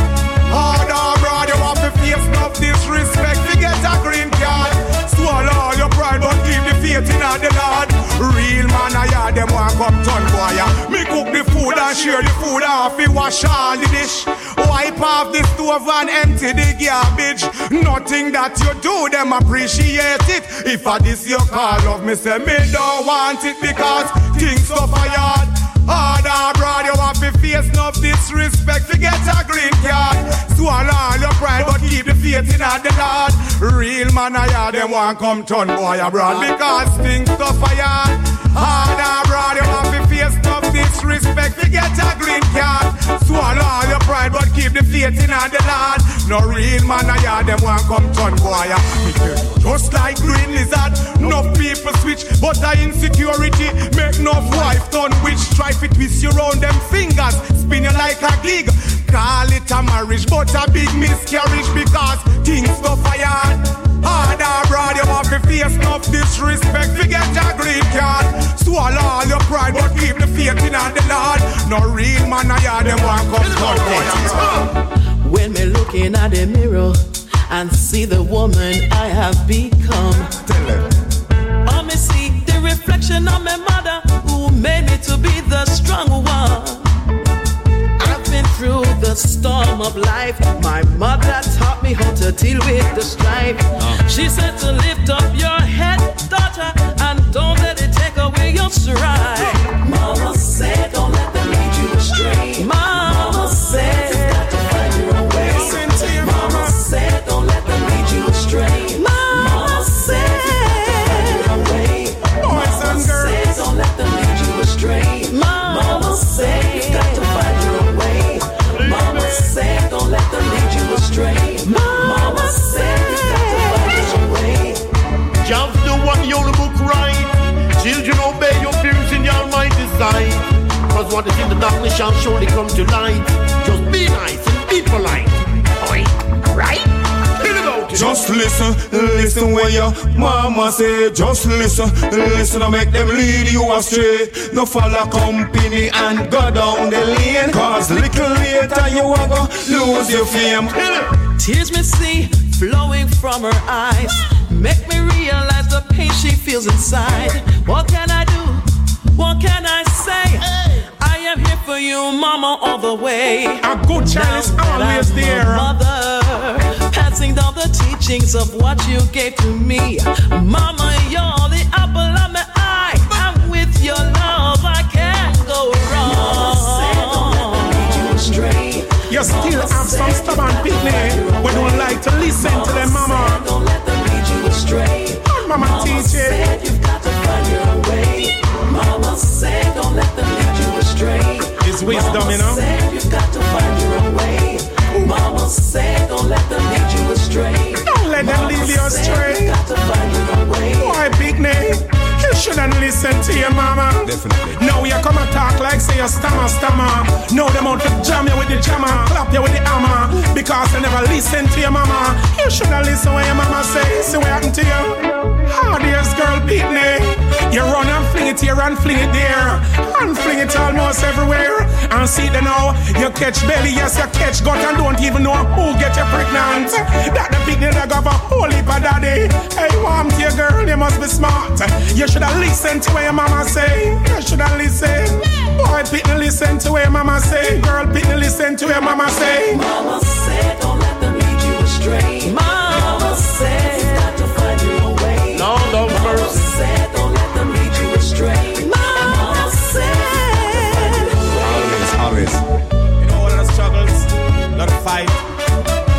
Harder, broad, you have to face enough disrespect. Forget your green card. Swallow all your pride, but keep the faith in the Lord. Real man, I hear them want come turn boy. Me cook the food and share the food off. Me wash all the dish. Wipe off the stove and empty the garbage. Nothing that you do, them appreciate it. If I this your call of me say me don't want it because things so fired. Harder, broad, you have to face no disrespect to get a green card. Swallow all your pride, but keep the faith in the Lord. Real man, I hear them want come turn boy abroad because things so fired. Harder, broad, you enough disrespect to get a green card. Swallow all your pride, but keep the faith in the Lord. No real man, I hear them want come turn boy. Just like green lizard, no people switch, but the insecurity make no wife turn witch. Try to twist you round them fingers, spin you like a gig. Call it a marriage, but a big miscarriage because things so fired. Harder, broad, you have to face enough disrespect. Forget your green card. Swallow all your pride, but keep the faith in the Lord. No real man, I hear them want come turn When me looking at the mirror and see the woman I have become. I me see the reflection of my mother who made me to be the strong one. Through the storm of life. My mother taught me how to deal with the strife. Oh. She said to lift up your head, daughter, and don't let it take away your stride. Mama said, don't it shall surely come to light. Just be nice and be polite. Oi, right? Just listen, listen when your mama say. Just listen, listen and make them lead you astray. No follow company and go down the lane. Cause little later you are gonna lose your fame. Tears me see flowing from her eyes. Make me realize the pain she feels inside. What can I do? What can I say? I am here for you, mama, all the way. A good child is always there. Mother, passing down the teachings of what you gave to me. Mama, you're the apple of my eye. And with your love, I can't go wrong. You still have some stubborn people who don't like to listen to their mama. Don't let them lead you astray. Mama teach said it. Wisdom, you know. Mama said you've got to find your own way. Mama said don't let them lead you astray. Don't let them lead you astray. Way. Why, big name? You shouldn't listen to your mama. Definitely. Now you come and talk like say you stammer, stammer. Now them out to jam you with the jammer, clap you with the hammer. Because you never listen to your mama. You shouldn't listen when your mama say, see what happened to you. How this girl beat me. You run and fling it here and fling it there. And fling it almost everywhere. And see the now, you catch belly, yes, you catch gut and don't even know who get you pregnant. That the big that got a whole heap of daddy. Hey, warm to your girl, you must be smart. You should have listened to what your mama say. You should have listened. Boy, pitney listen to what your mama say. Girl, pitney listen to what your mama say. Mama said don't let them lead you astray. Mama said you've got to find your own way. No, don't Mama first. said don't let them lead you astray. Mama said. Always, always. You know, all of the struggles, a lot of fight.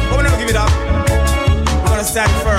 But we never give it up. We're gonna stand firm.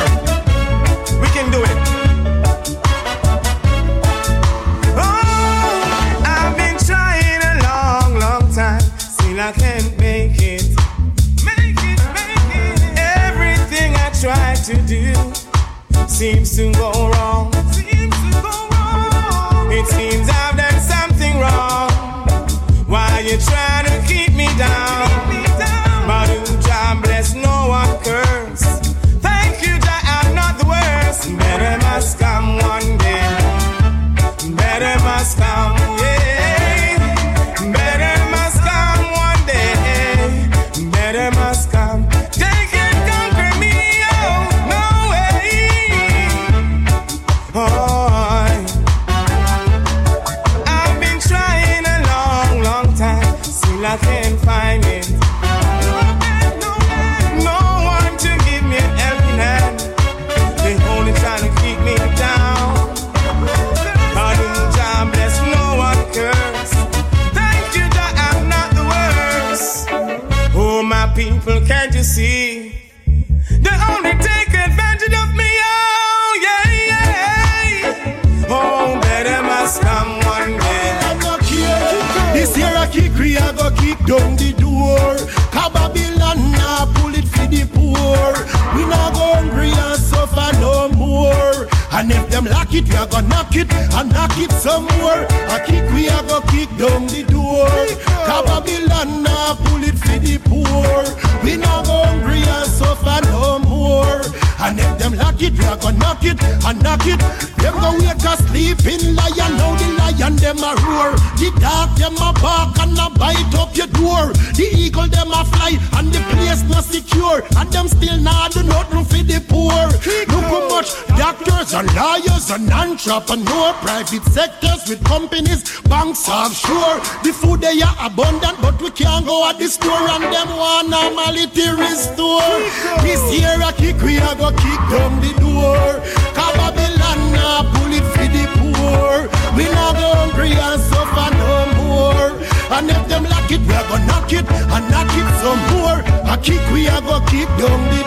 And entrepreneurs, private sectors with companies, banks offshore. The food they are abundant, but we can't go at the store and them want normality restore. This year a kick we a go kick down the door. Cause Babylon now pull it for the poor. We not go hungry and suffer no more. And if them lock it, we a go knock it and knock it some more. A kick we a go kick down the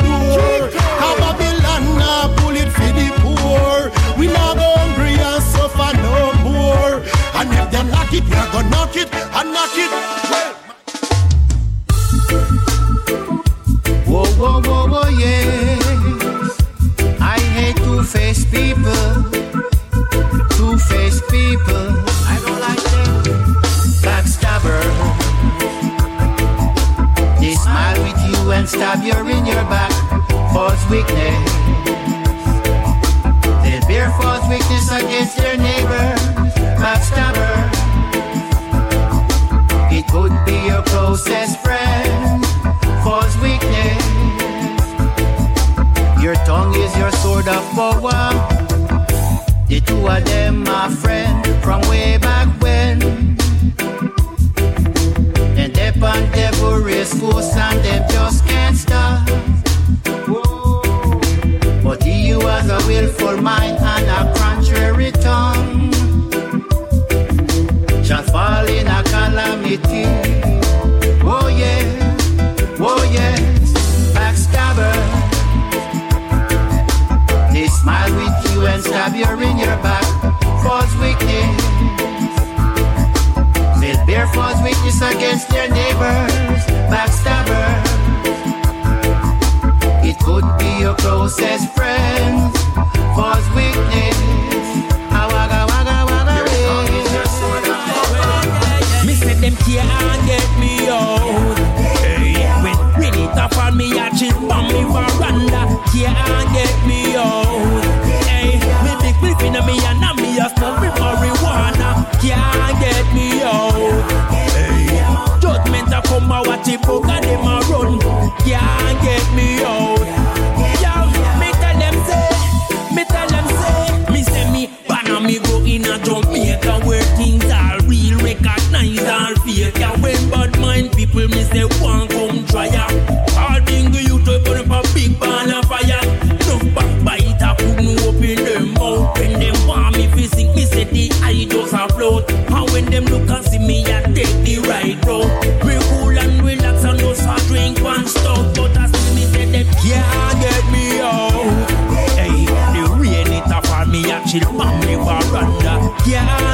it, we are gonna knock it and knock it. Whoa, whoa, whoa, whoa, yeah. I hate two-faced people. Two-faced people. I don't like them. Backstabber. They smile with you and stab you in your back. False weakness. closest friend cause weakness. Your tongue is your sword of power. The two of them are friends from way back when. And they on devil race force and them just can't stop. But he was a willful mind and a contrary tongue shall fall in a calamity. against their neighbors, backstabbers. It could be your closest friends, false witness. Awaga, waga, waga, waga. Me said them can't get me out. Hey, when really tough on me, I just on me veranda. Can't get me tipo Yeah.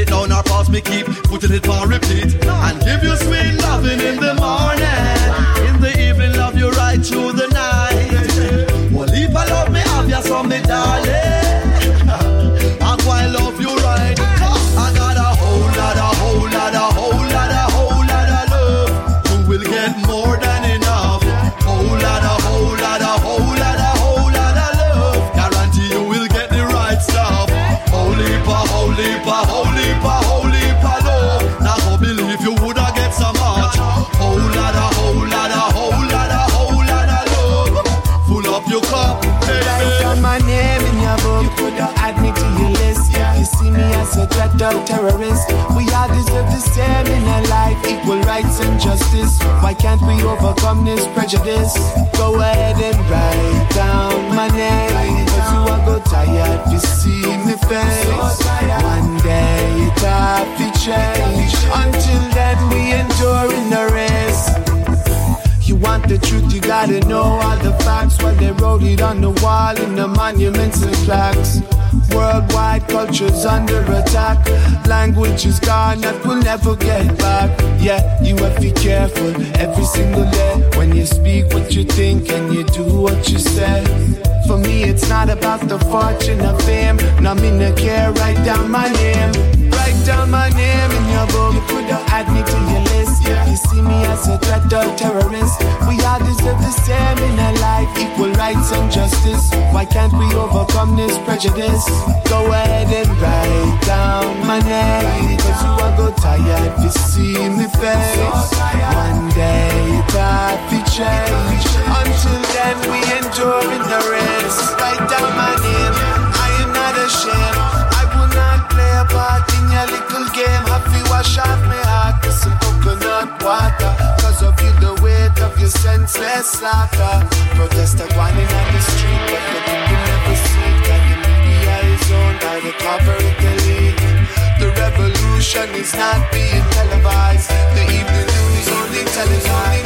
it down or pass me keep. Putting it on repeat. Overcome this prejudice? Go ahead and write down my name. Cause you are go tired to see me face. One day it have to change. Until then we endure in the race. You want the truth, you gotta know all the facts. While they wrote it on the wall in the monuments and plaques. Worldwide culture's under attack. Language is gone, that will never get back. Yeah, you have to be careful every single day when you speak what you think and you do what you say. For me, it's not about the fortune or fame. No, me no care. Write down my name. Write down my name in your book. Add me to your. You see me as a threat or terrorist. We all deserve the same in our life, equal rights and justice. Why can't we overcome this prejudice? Go ahead and write down my name. Cause you are go tired to see me face. One day have to change. Until then we endure in the race. Write down my name. Part in your little game. Happy wash off my heart with some coconut water. Cause of you, the weight of your senseless slaughter. Protest are whining on the street, but the people never see it. And the media is owned by the corporate elite. The revolution is not being televised. The evening news is only telling lies.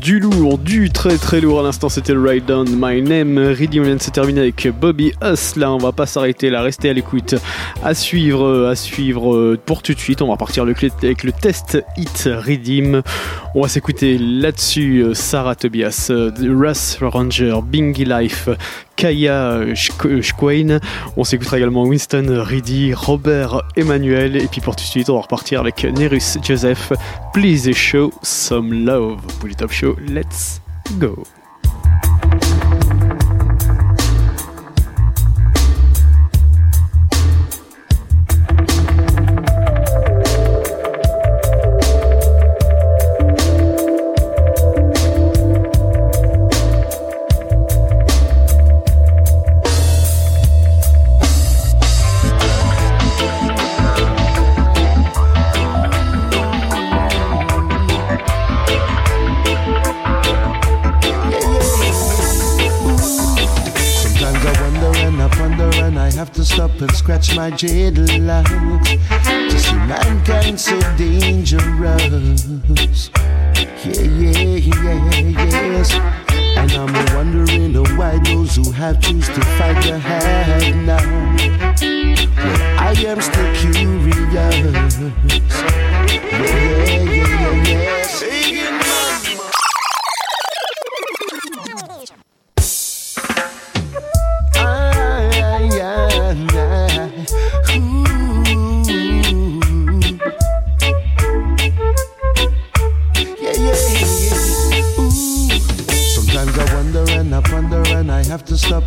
Du lourd, du très très lourd à l'instant, c'était le Ride Down My Name. Vient de se terminer avec Bobby Us. Là, on va pas s'arrêter là, restez à l'écoute. À suivre, à suivre euh, pour tout de suite. On va partir avec le test Hit Redeem. On va s'écouter là-dessus euh, Sarah Tobias, euh, Russ Ranger, Bingy Life, Kaya Schquain. On s'écoutera également Winston Reedy, Robert Emmanuel. Et puis pour tout de suite, on va repartir avec Nerus Joseph. Please show some love. Pour le top show, let's go. To stop and scratch my jaded lungs to see mankind so dangerous. Yeah, yeah, yeah, yes. And I'm wondering why those who have choose to fight the hand now. Well, I am still curious. Yeah, yeah, yeah, yeah, yes.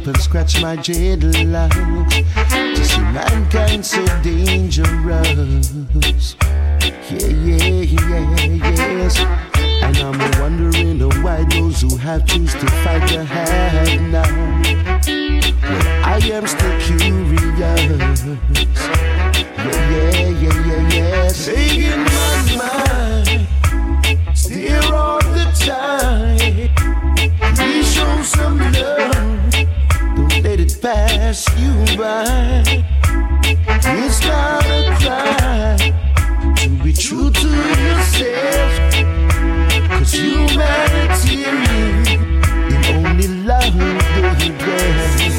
And scratch my jaded lungs to see mankind so dangerous. Yeah, yeah, yeah, yes. And I'm wondering why those who have choose to fight the hand now. Well, I am still curious. Yeah, yeah, yeah, yeah, yes. Saying my mind, still all the time. Please show some love. Pass you by. It's not a crime to be true to yourself. Cause humanity in only love, baby.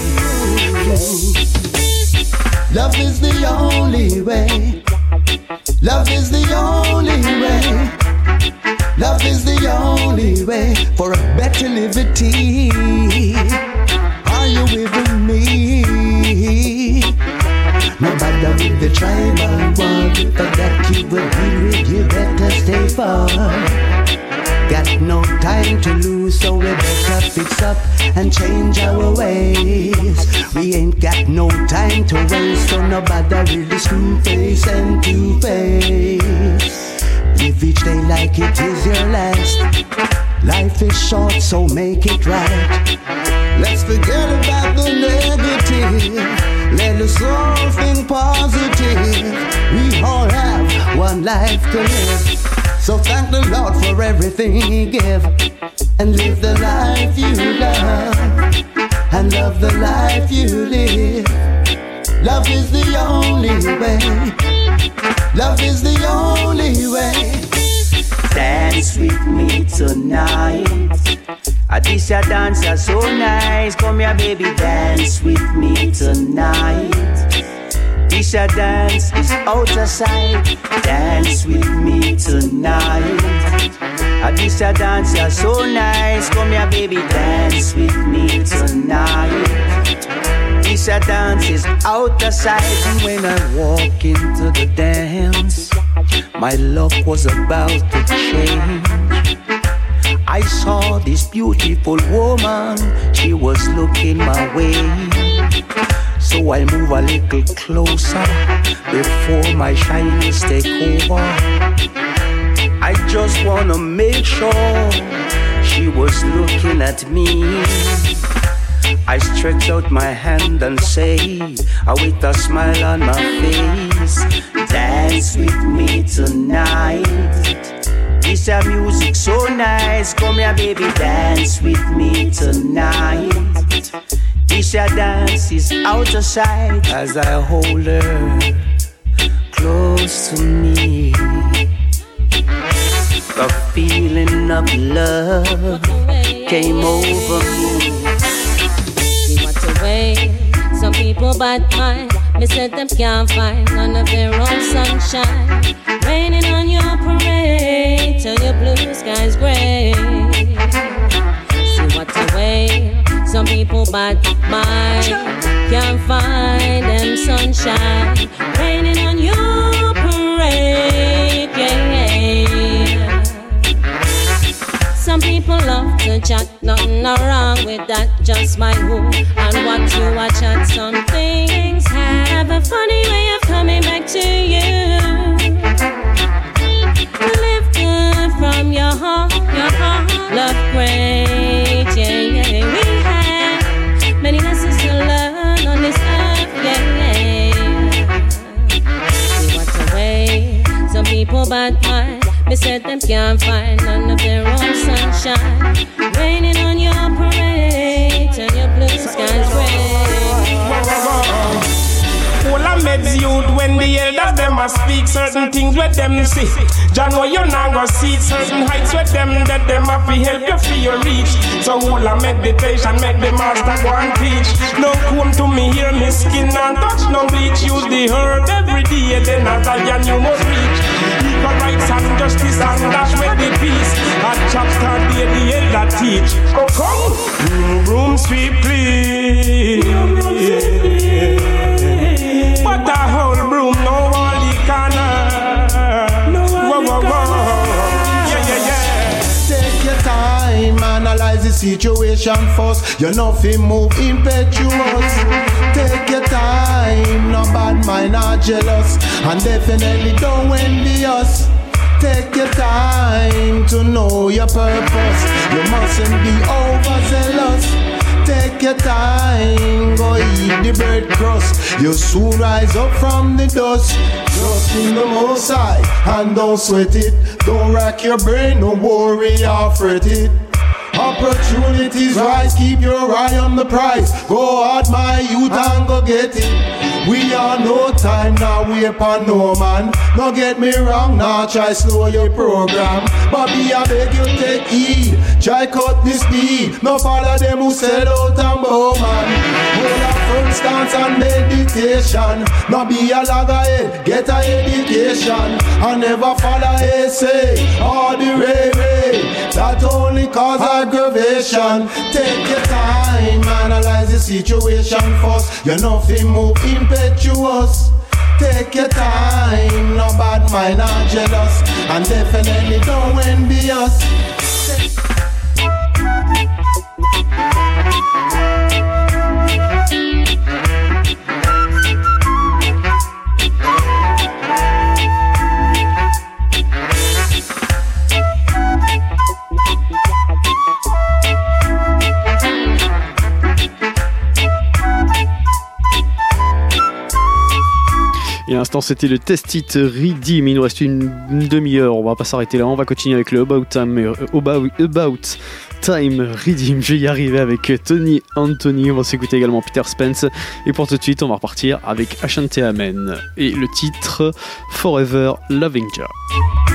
Love is the only way. Love is the only way. Love is the only way for a better liberty. Are you with me? No matter with the tribal war, if that you will be with, you better stay far. got no time to lose, so we better fix up and change our ways. We ain't got no time to waste, so nobody really screw face and two face. Live each day like it is your last. Life is short, so make it right. Let's forget about the negative. Let us all think positive. We all have one life to live. So thank the Lord for everything He gave. And live the life you love. And love the life you live. Love is the only way. Love is the only way. Dance with me tonight. I this your dancer so nice. Come here, baby, dance with me tonight. Your dance is out of sight. Dance with me tonight. This your dance, you're so nice. Come here, baby, dance with me tonight. Your dance is out of sight. And when I walk into the dance, my luck was about to change. I saw this beautiful woman, she was looking my way. So I move a little closer before my shyness take over. I just wanna make sure she was looking at me. I stretch out my hand and say, uh, with a smile on my face, Dance with me tonight. This your music so nice. Come here, baby, dance with me tonight. This your dance is out of sight as I hold her close to me. The feeling of love came over me. See what the way some people bad mind. Me said them can't find none of their own sunshine. Raining on your parade till your blue skies gray. See what the way some people bad mind can't find them sunshine. Raining on your parade, yeah. Some people love to chat, nothing wrong with that. Just my who and what you are chat. Some things have a funny way of coming back to you. Your heart, your heart. Love great, yeah, yeah. We have many lessons to learn on this earth, yeah. See what's away. Some people bad mind. Me said them can't find none of their own sunshine. Raining on your parade, turn your blue skies gray. All I meds youth when the elders them a speak certain things where them see. John, know you not go see certain heights where them that them have to help you feel reach. So all a meditation make the master go and teach. No come to me hear me skin and touch no bleach. Use the herb every day, then as I and you must reach. Equal rights and justice and dash with the peace. A chapter day the elder teach. Go come, mm, room sweep clean. But situation first. You're nothing move impetuous. Take your time, no bad mind, not jealous, and definitely don't envy us. Take your time to know your purpose. You mustn't be overzealous. Take your time, go eat the bread crust. You soon rise up from the dust. Trust in the most high and don't sweat it. Don't rack your brain, don't worry or fret it. Opportunities rise, keep your eye on the prize. Go hard, my youth, and go get it. We are no time now, we upon no man. No get me wrong, now try slow your program. Bobby, I beg you take heed. Try cut the speed. No follow them who sell out and bow man. Hold a firm stance and meditation. No be a loggerhead, get a education. I never follow a say or the ray ray. That only cause aggravation. Take your time, analyze the situation first. You're nothing move impetuous. Take your time, no bad mind or jealous, and definitely don't envy us. Take- Et à l'instant, c'était le test it redeem. Il nous reste une demi-heure. On va pas s'arrêter là. On va continuer avec le About Time, euh, about, Redeem. Je vais y arriver avec Tony Anthony. On va s'écouter également Peter Spence. Et pour tout de suite, on va repartir avec Ashante Amen et le titre Forever Loving You.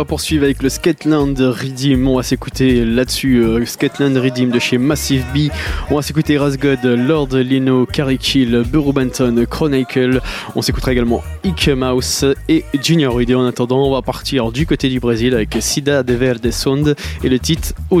Va poursuivre avec le Skatland Redeem. On va s'écouter là-dessus euh, Skatland Redeem de chez Massive B. On va s'écouter Rasgod, Lord Lino, Carrie Kill, Burrow Benton, Chronicle. On s'écoutera également Ike Mouse et Junior Et En attendant, on va partir du côté du Brésil avec Sida de Verde Sonde et le titre O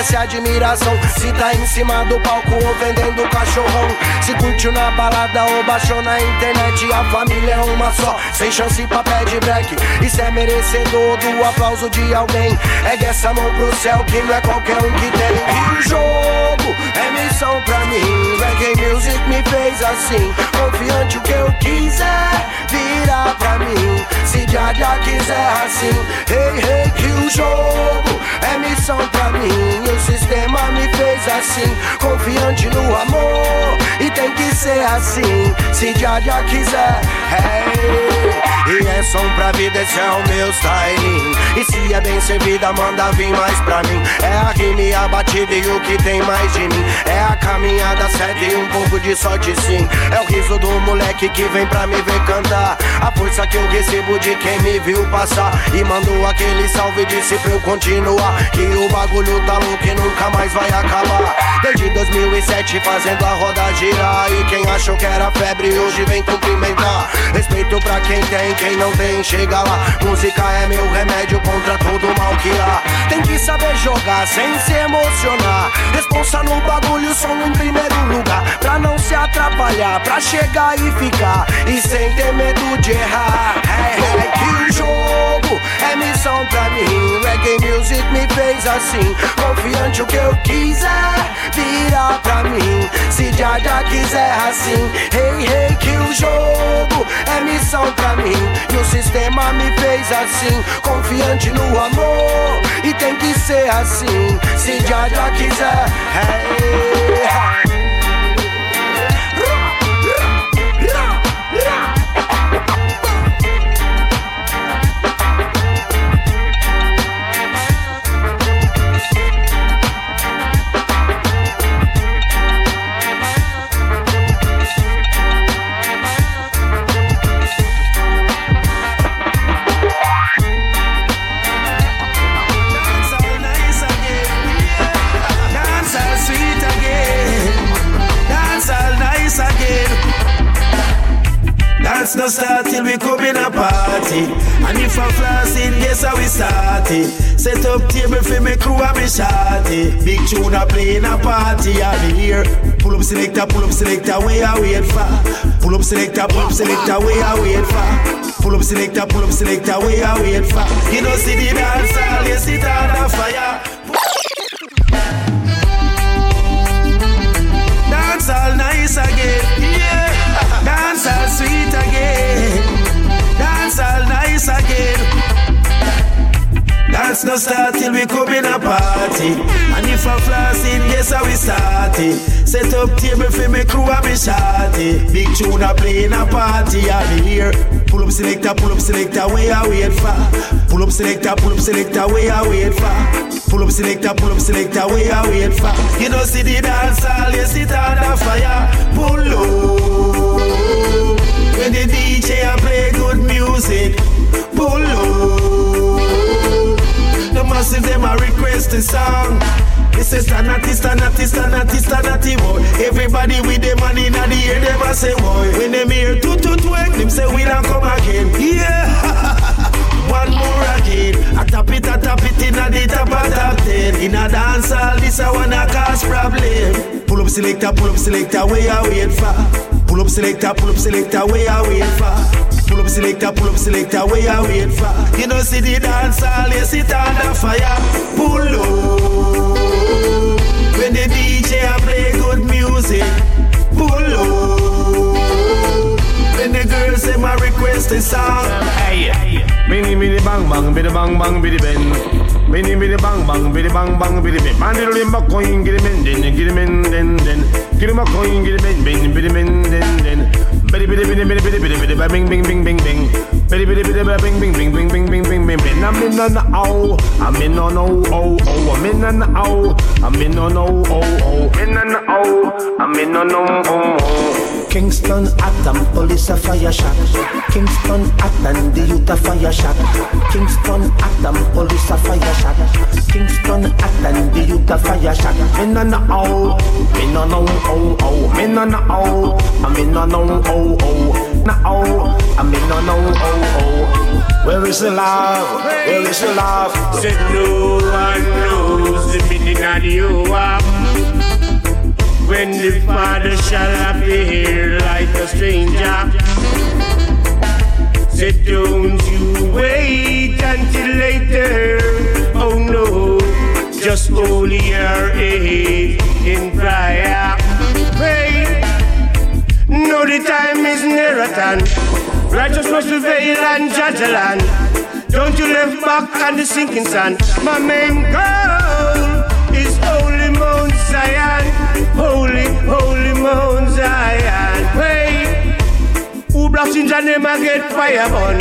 merece admiração. Se tá em cima do palco ou vendendo cachorrão. Se curtiu na balada ou baixou na internet. A família é uma só, sem chance pra pé de break. Se é merecedor do aplauso de alguém, ergue essa mão pro céu que não é qualquer um que tem. E o jogo é missão pra mim. Reggae music me fez assim. Confiante o que eu quiser, vira pra mim. Se já já quiser assim, hey, hey, que o jogo é missão pra mim. O sistema me fez assim. Confiante no amor, e tem que ser assim. Se já já quiser, hey. E é som pra vida, esse é o meu styling. E se é bem servida, manda vir mais pra mim. É a rima e a batida e o que tem mais de É a caminhada certa e um pouco de sorte sim. É o riso do moleque que vem pra me ver cantar. A força que eu recebo de quem me viu passar. E mandou aquele salve, disse pra eu continuar. Que o bagulho tá louco e nunca mais vai acabar. Desde 2007 fazendo a roda girar. E quem achou que era febre hoje vem cumprimentar. Respeito pra quem tem, quem não tem, chega lá. Música é meu remédio contra todo mal que há. Tem que saber jogar sem se emocionar. Responsa no bagulho, som em primeiro lugar. Pra não se atrapalhar, pra chegar e ficar. E sem ter medo de errar. É, é que o jogo é missão pra mim. Reggae music me fez assim. Confiante o que eu quiser, vira pra mim. Se já já quiser assim. Hey, hey, que o jogo é missão pra mim. E o sistema me fez assim. Confiante no amor, e tem que ser assim. Se já já quiser, hey. Dance Dance no start till we come in a party. And if I'm flossing, guess how we start it. Set up table for me crew and me shorty. Big tune a play in a party out here. Pull up selector, pull up selector, where I wait for. Pull up selector, pull up selector, where I wait for. Pull up selector, pull up selector, where I wait for. You know see the dance all, you on the fire. Dance all nice again, all sweet again. Dance all nice again. Dance no start till we come in a party. And if I floss in, guess how we start it. Set up table for me crew and me shorty. Big tune a play in a party, I'm here. Pull up selector, pull up selector, where I wait for. Pull up selector, pull up selector, where I wait for. Pull up selector, pull up selector, where I wait for. You know see the dance all, you sit under fire. Pull up. When the DJ a play good music. Pull up. Oh. The massive them a request a song. This is Stanati, Stanati, Stanati, Stanati, boy. Everybody with the money in the air, them a say, boy. When them hear toot toot work, them say, we don't come again. Yeah. One more again. I tap it, I tap it in a the top of top ten. In a dance hall, this I wanna cause problem. Pull up selector, pull up selector, where you wait for? Pull up selector, pull up selector, where you wait for? Pull up selector, pull up selector, where you wait for? You know see the dance hall, you sit under fire. Pull up. When the DJ a play good music. Pull up. When the girls say my request a song. Hey, Biddy biddy bang bang, biddy bang bang, biddy ben. Biddy biddy bang bang, biddy bang bang, biddy ben. Man diddle limbo coin, get him in, then get Get him a coin, get him in, ben, biddy ben, then then. Biddy biddy biddy biddy biddy biddy biddy, bing bing bing bing bing. Biddy biddy biddy biddy bing bing bing bing bing bing bing bing. I'm in the ow, I'm in on oh oh oh, I'm in the ow, I'm in on oh oh oh, in the ow, I'm in on oh oh oh. Kingston Atom, police a fire shot. Kingston Atom, the youth a fire shot. Kingston Atom, police a fire shot. Kingston Atom, the youth a fire shot. Me no know how, me no know oh oh, me no know how, I me no know oh oh, no oh, I me no know oh oh. Where is the love? Where is the love? Said no one knows the meaning of you are. When the Father shall appear like a stranger. Said don't you wait until later. Oh no, just hold your head in prayer. Pray. No, the time is near at hand. Righteousness prevail and judge land. Don't you left back on the sinking sand. My main goal the name I get fire burn.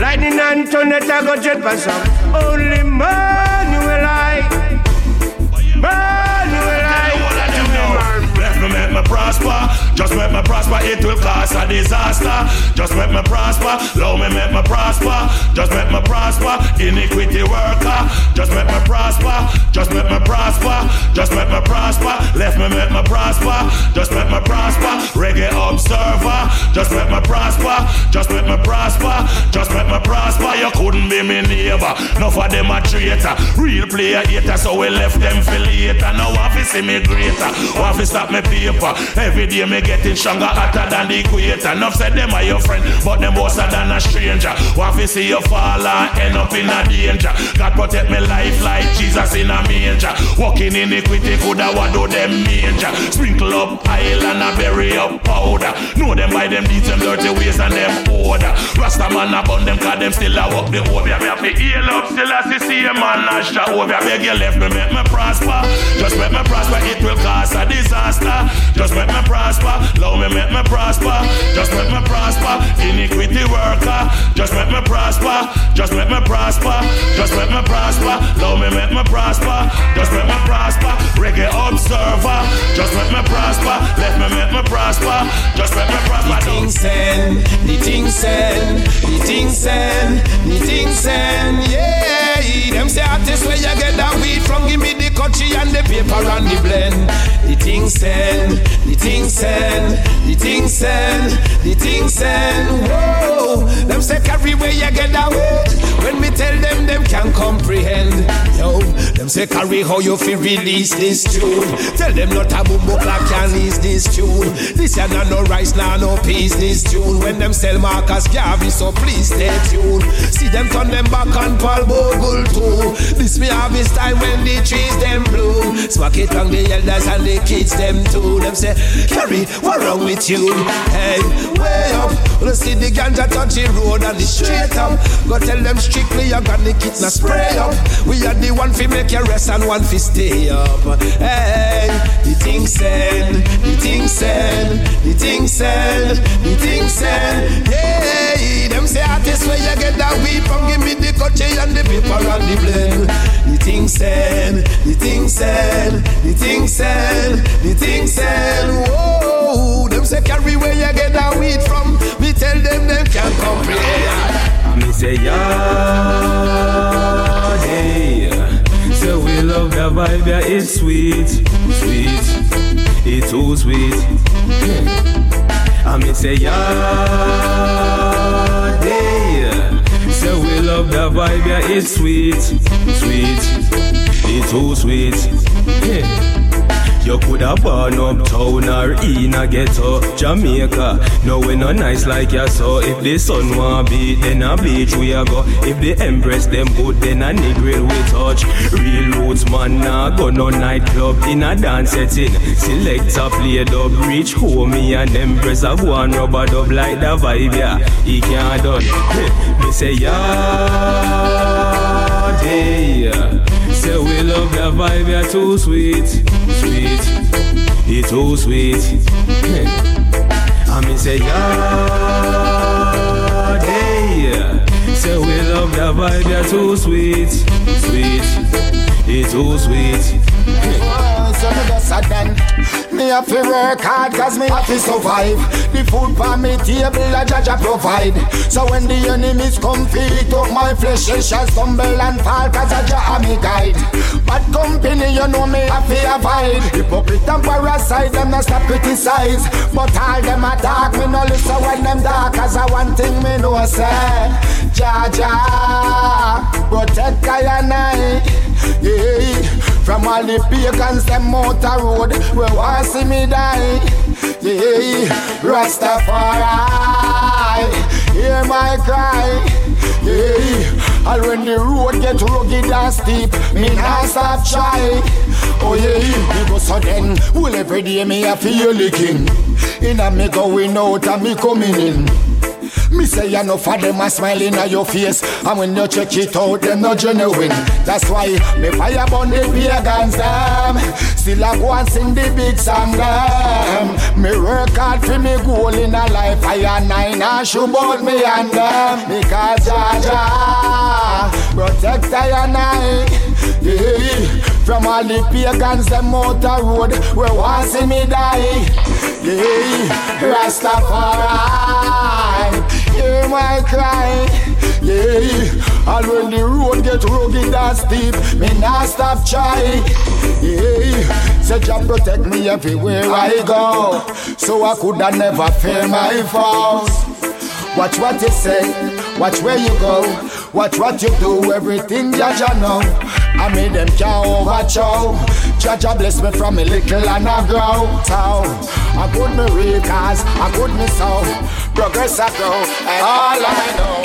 Lightning and thunder, I go jet by some. Only Manuel I. Manuel I. Left me make me prosper, just make me prosper, it will cause a disaster. Just make me prosper, love me make me prosper, just make me prosper, iniquity worker. Just make me prosper, just make me prosper, just make me prosper. Left me make me prosper, just make me prosper. Reggae observer, just make me prosper, just make me prosper, just make me prosper. You couldn't be me neighbor, enough of them a traitor, real player hater, so we left them for later. Now to see me greater, to stop me paper. Every day me getting stronger, hotter than the equator. Enough said them are your friend, but them worse than a stranger. Want to see you fall and end up in a danger. God protect me life like Jesus in a manger. Walking in iniquity coulda what do them manger. Sprinkle up oil and a bury up powder. Know them by them deeds, them dirty ways and them order. Rasta man upon them cause them still a walk the obia. Me have to heal up still as you see a man and shot over. Oh, beg you left me make me prosper. Just make me prosper, it will cause a disaster. Just make me prosper, love me make me prosper. Just make me prosper, iniquity worker. Just make me prosper, just make me prosper. Just make me prosper, love me make me prosper. Just make me prosper, reggae observer. Just make me prosper, let me make me prosper. Just make me prosper. The thing send, the thing send, the thing send, the thing send, yeah. Them say artist where you get that weed from, give me the cutchy and the paper and the blend. The thing send, the thing send, the thing send, the thing send. Whoa, them say carry where you get weed. When me tell them, them can't comprehend. Yo, them say carry how you feel release this tune. Tell them not a boom book like can ease this tune. This ya not no rice, nah no peace this tune. When them sell Marcus Garvey, so please stay tuned. See them turn them back on Paul Bogle too. This me harvest time when the trees them bloom. Smack it on the elders and the kids them too. Them say, Carry, what wrong with you? Hey, way up. Wanna see the ganja touch the road and the straight up. Go tell them strictly you got the kit now spray up. We are the one fi make you rest and one fi stay up. Hey, the thing send, the thing send, the thing send, the thing send. Yeah, them say artists where you get that weed from. Give me the coche and the paper and the blend. The thing send, the thing send, the thing send, the thing send. Whoa, them say carry where you get that weed from. Me tell them them can't comprehend. Me say yeah, hey. So we love the vibe, yeah, it's sweet, sweet, it's too sweet. I me say yeah, hey. So we love the vibe, yeah, it's sweet, sweet, it's too sweet. Yeah. You could have born uptown or in a ghetto, Jamaica. No, we no nice like ya so. If the sun want beat, then a beach we a go. If the empress them good, then a negril we touch. Real roots man, nah go no nightclub in a dance setting. Select a play dub, reach home me and empress a go and rubber dub like the vibe yeah. He can't done. Me say yeah, yeah. Say we love the vibe, yeah, too sweet, sweet, it's too sweet. I mean say yeah, yeah. Say we love the vibe, yeah, too sweet, sweet, it's too sweet. Oh, so me have to work hard cause me have to survive. The food for me table a judge a provide. So when the enemies come feed up my flesh shall stumble and fall cause a jah me guide. Bad company you know me have to avoid Hypocrite and parasite them not stop criticize. But all them talk me no listen when them talk Cause a one thing me know say Jah protect I and I. Yeah, from all the pagans them the road, we I see me die. Yeah, Rastafari, hear my cry. Yeah, and when the road get rugged and steep, me not stop try. Oh yeah, go so then, well every day me a feel licking. In a me going out and me coming in. Me say know for them a smiling at your face. And when you check it out, them not genuine. That's why me fire burn the pagans them um. Still I go and sing the big song them Me work hard for me goal in a life. I and nine and shoot bout me and them. Because Jah protect I and I. Yeah. From all the pagans them out the road We want see me die. Yeah, Rastafari hear my cry. Yeah, and when the road get rugged and steep, me not stop try. Yeah, say Jah protect me everywhere I go, so I coulda never fear my foes. Watch what you say, watch where you go, watch what you do, everything Jah Jah know. I made them can't overthrow. Jah Jah bless me from a little and I grow. So I put me real cause I put me so progress I all I know.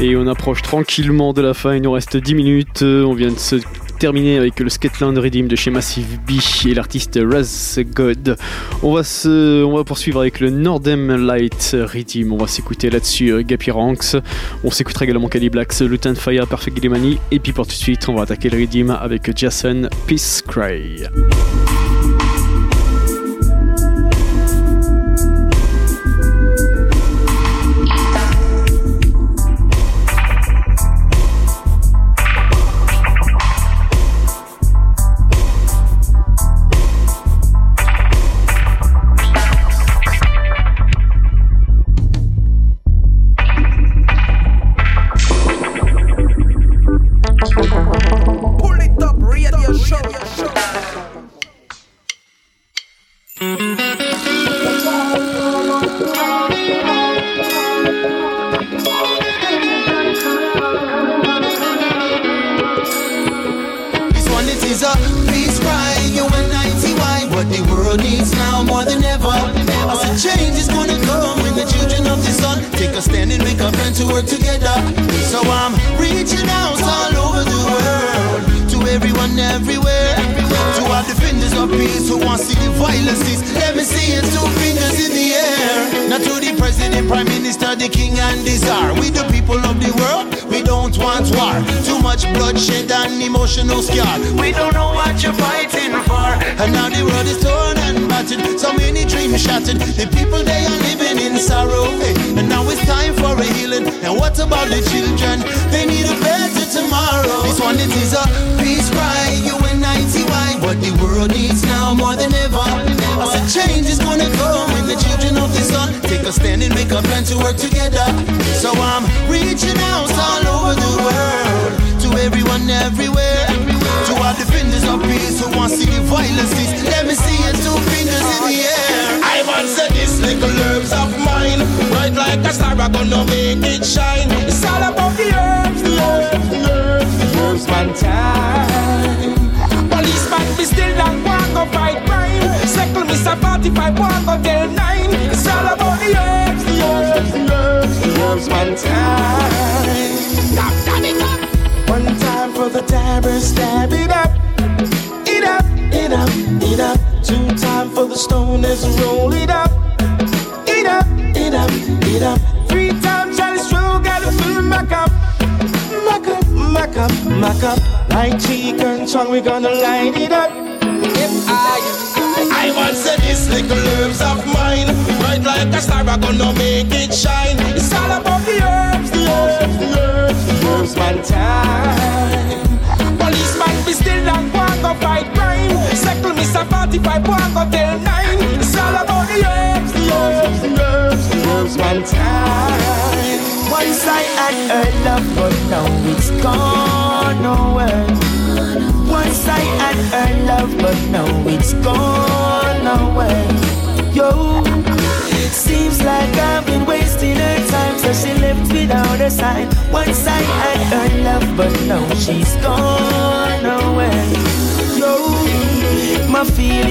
Et on approche tranquillement de la fin, il nous reste 10 minutes. Euh, On vient de se terminer avec le Skatland Redeem de chez Massive B et l'artiste Raz God. On va, se, on va poursuivre avec le Nordem Light Redeem. On va s'écouter là-dessus euh, Gappy Ranks. On s'écoutera également Cali Blacks, Lutan Fire, Perfect Gillimani. Et puis pour tout de suite, on va attaquer le Redeem avec Jason Peace Cry.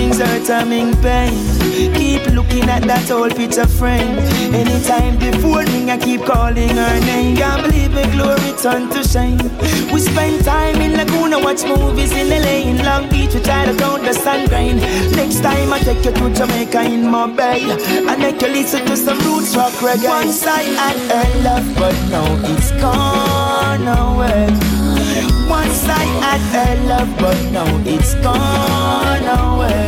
My feelings hurt, I'm in pain. Keep looking at that old picture frame. Anytime phone ring, I keep calling her name. Can't believe me, glory turn to shame. We spend time in Laguna, watch movies in LA, in Long Beach, we try to count the sun grain. Next time I take you to Jamaica in Mobile, I make you listen to some roots rock reggae. Once I had her love, but now it's gone away. Once I had her love, but now it's gone away.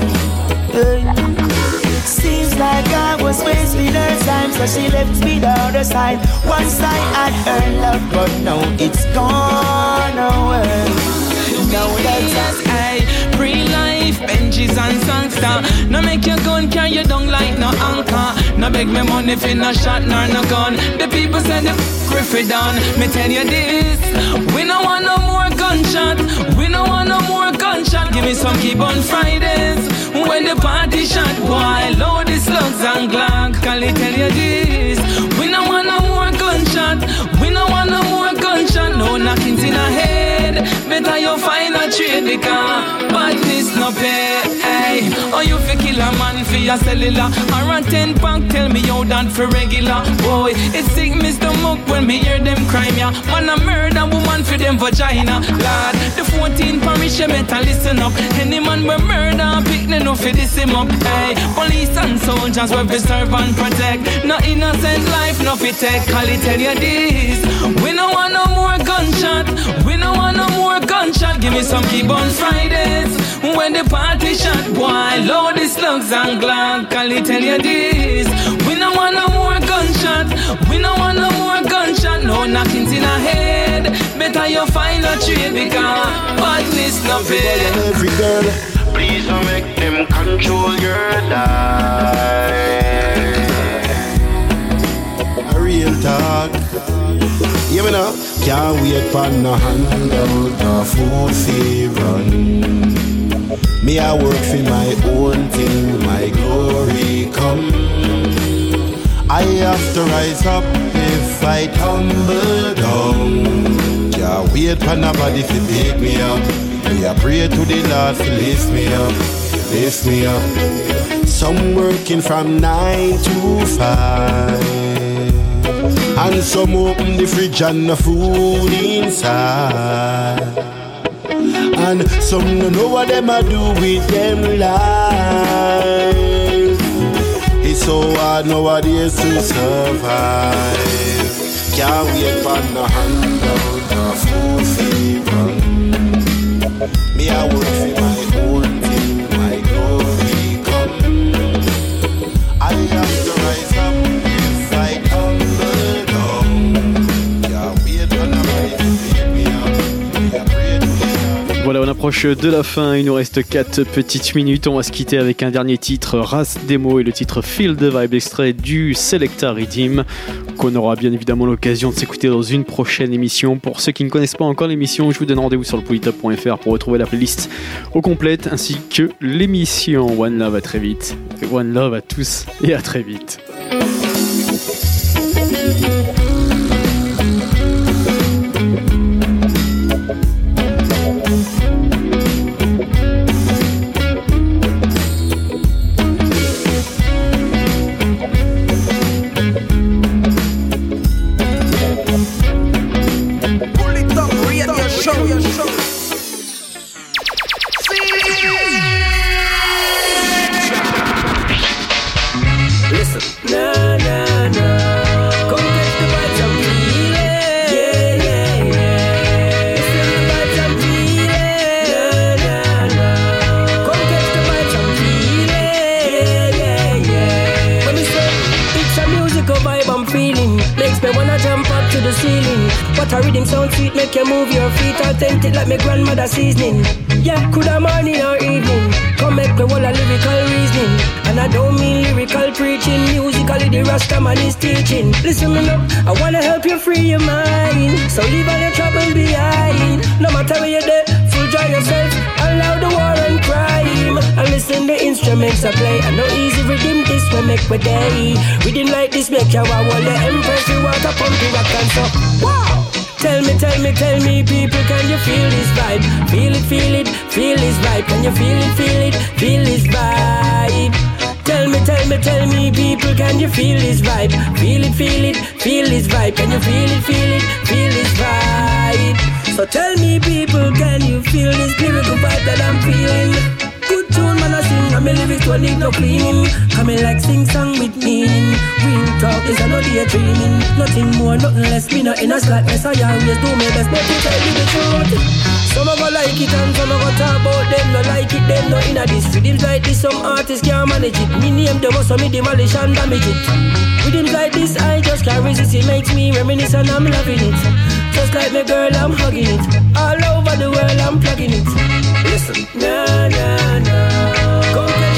Seems like I was wasting her time, so she left without a side. Once I had her love, but now it's gone away. Now that's Hey, pre-life, Benjis and Sangster. No make your gun carry you down like no anchor. No beg me money for no shot nor no gun. The people said the Griffith down. Me tell you this, we no want no more gunshot. We no want no more gunshot. Give me some keep on Fridays when the party shot. Boy, load the slugs and Glock. Can I tell you this? We no want no more gunshot. We no want no more gunshot. No knockings in the head. Better you find a trade because badness no pay. Hey, oh you fi kill a man for your cellular a ten pack. Tell me how that for regular. Boy, it's sick me stomach when me hear them crime ya. Man a murder woman for them vagina. Lord, the 14 parish you better listen up. Any man we murder, pick them no fi this him up. Hey, police and soldiers we fi serve and protect. No innocent life, no fi take. Call it tell you this. We no want no more gunshot. We no want no more gunshot. Give me some keep on Fridays when the party shot. Boy, load the slugs and Glock. Call it tell you this. We no want no more gunshot. We no want no more gunshot. No knockings in the head. Better you find a trade because badness no pay. Every girl, please don't make them control your life. A real talk. You me know, can't wait for no handout, no food fi run. Me I work for my own thing, my glory come. I have to rise up if I tumble down. Can't wait for nobody to pick me up. Me I pray to the Lord to lift me up, lift me up. Some working from nine to five. And some open the fridge and the food inside. And some don't know what them a do with them life. It's so hard nowadays to survive. Can't wait for no handout or food fever. Me I work for approche de la fin. Il nous reste 4 petites minutes. On va se quitter avec un dernier titre, Ras Demo, et le titre Feel the Vibe, extrait du Selecta Redeem, qu'on aura bien évidemment l'occasion de s'écouter dans une prochaine émission. Pour ceux qui ne connaissent pas encore l'émission, je vous donne rendez-vous sur le polytop.fr pour retrouver la playlist au complète ainsi que l'émission. One Love à très vite. One Love à tous et à très vite. No cleaning. Coming like sing song with meaning. Real talk is no daydreaming. Nothing more, nothing less. Me not in a slackness. I always do my best, but to tell you the truth. Some of go like it and some of go talk about them. No like it, them no inna this. Rhythms like this, some artists can't manage it. Me name them, so me demolish and damage it. Rhythms like this, I just can't resist. It makes me reminisce and I'm loving it. Just like my girl, I'm hugging it. All over the world, I'm plugging it. Listen, na na na. Come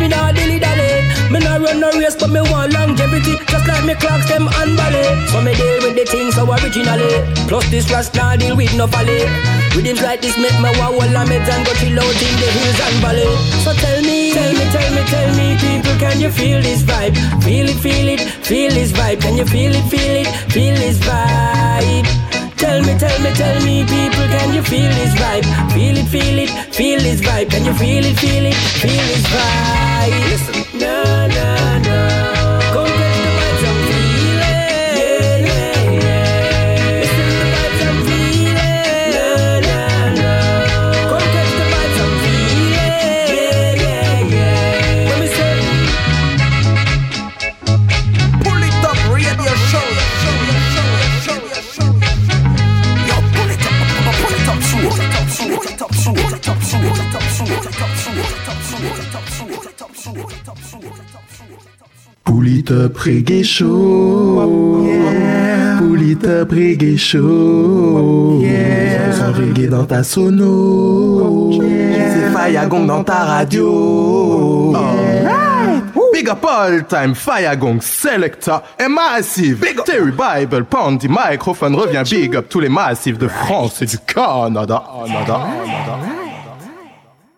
me nah dilly dally. Me nah run no race, but me want longevity. Just like me clocks, them and ballet So me deal with the things so originally. Plus this rust nah deal with no folly Rhythms like this make me wow all meds and go chill out in the hills and valley. So tell me, tell me, tell me, tell me People, can you feel this vibe? Feel it, feel it, feel this vibe. Can you feel it, feel it, feel this vibe? Tell me, tell me, tell me, people, can you feel this vibe? Feel it, feel it, feel this vibe. Can you feel it, feel it, feel this vibe? Listen, na na. Reggae show. Yeah. Reggae show. Yeah. Sans reggae dans ta sono. C'est Fire Gong dans ta radio. Alright. Big up all time, Fire Gong, Selecta et Massive. Big up. Terry Bible, Pandy, microphone revient big up tous les massifs de France et du Canada. Canada, Canada.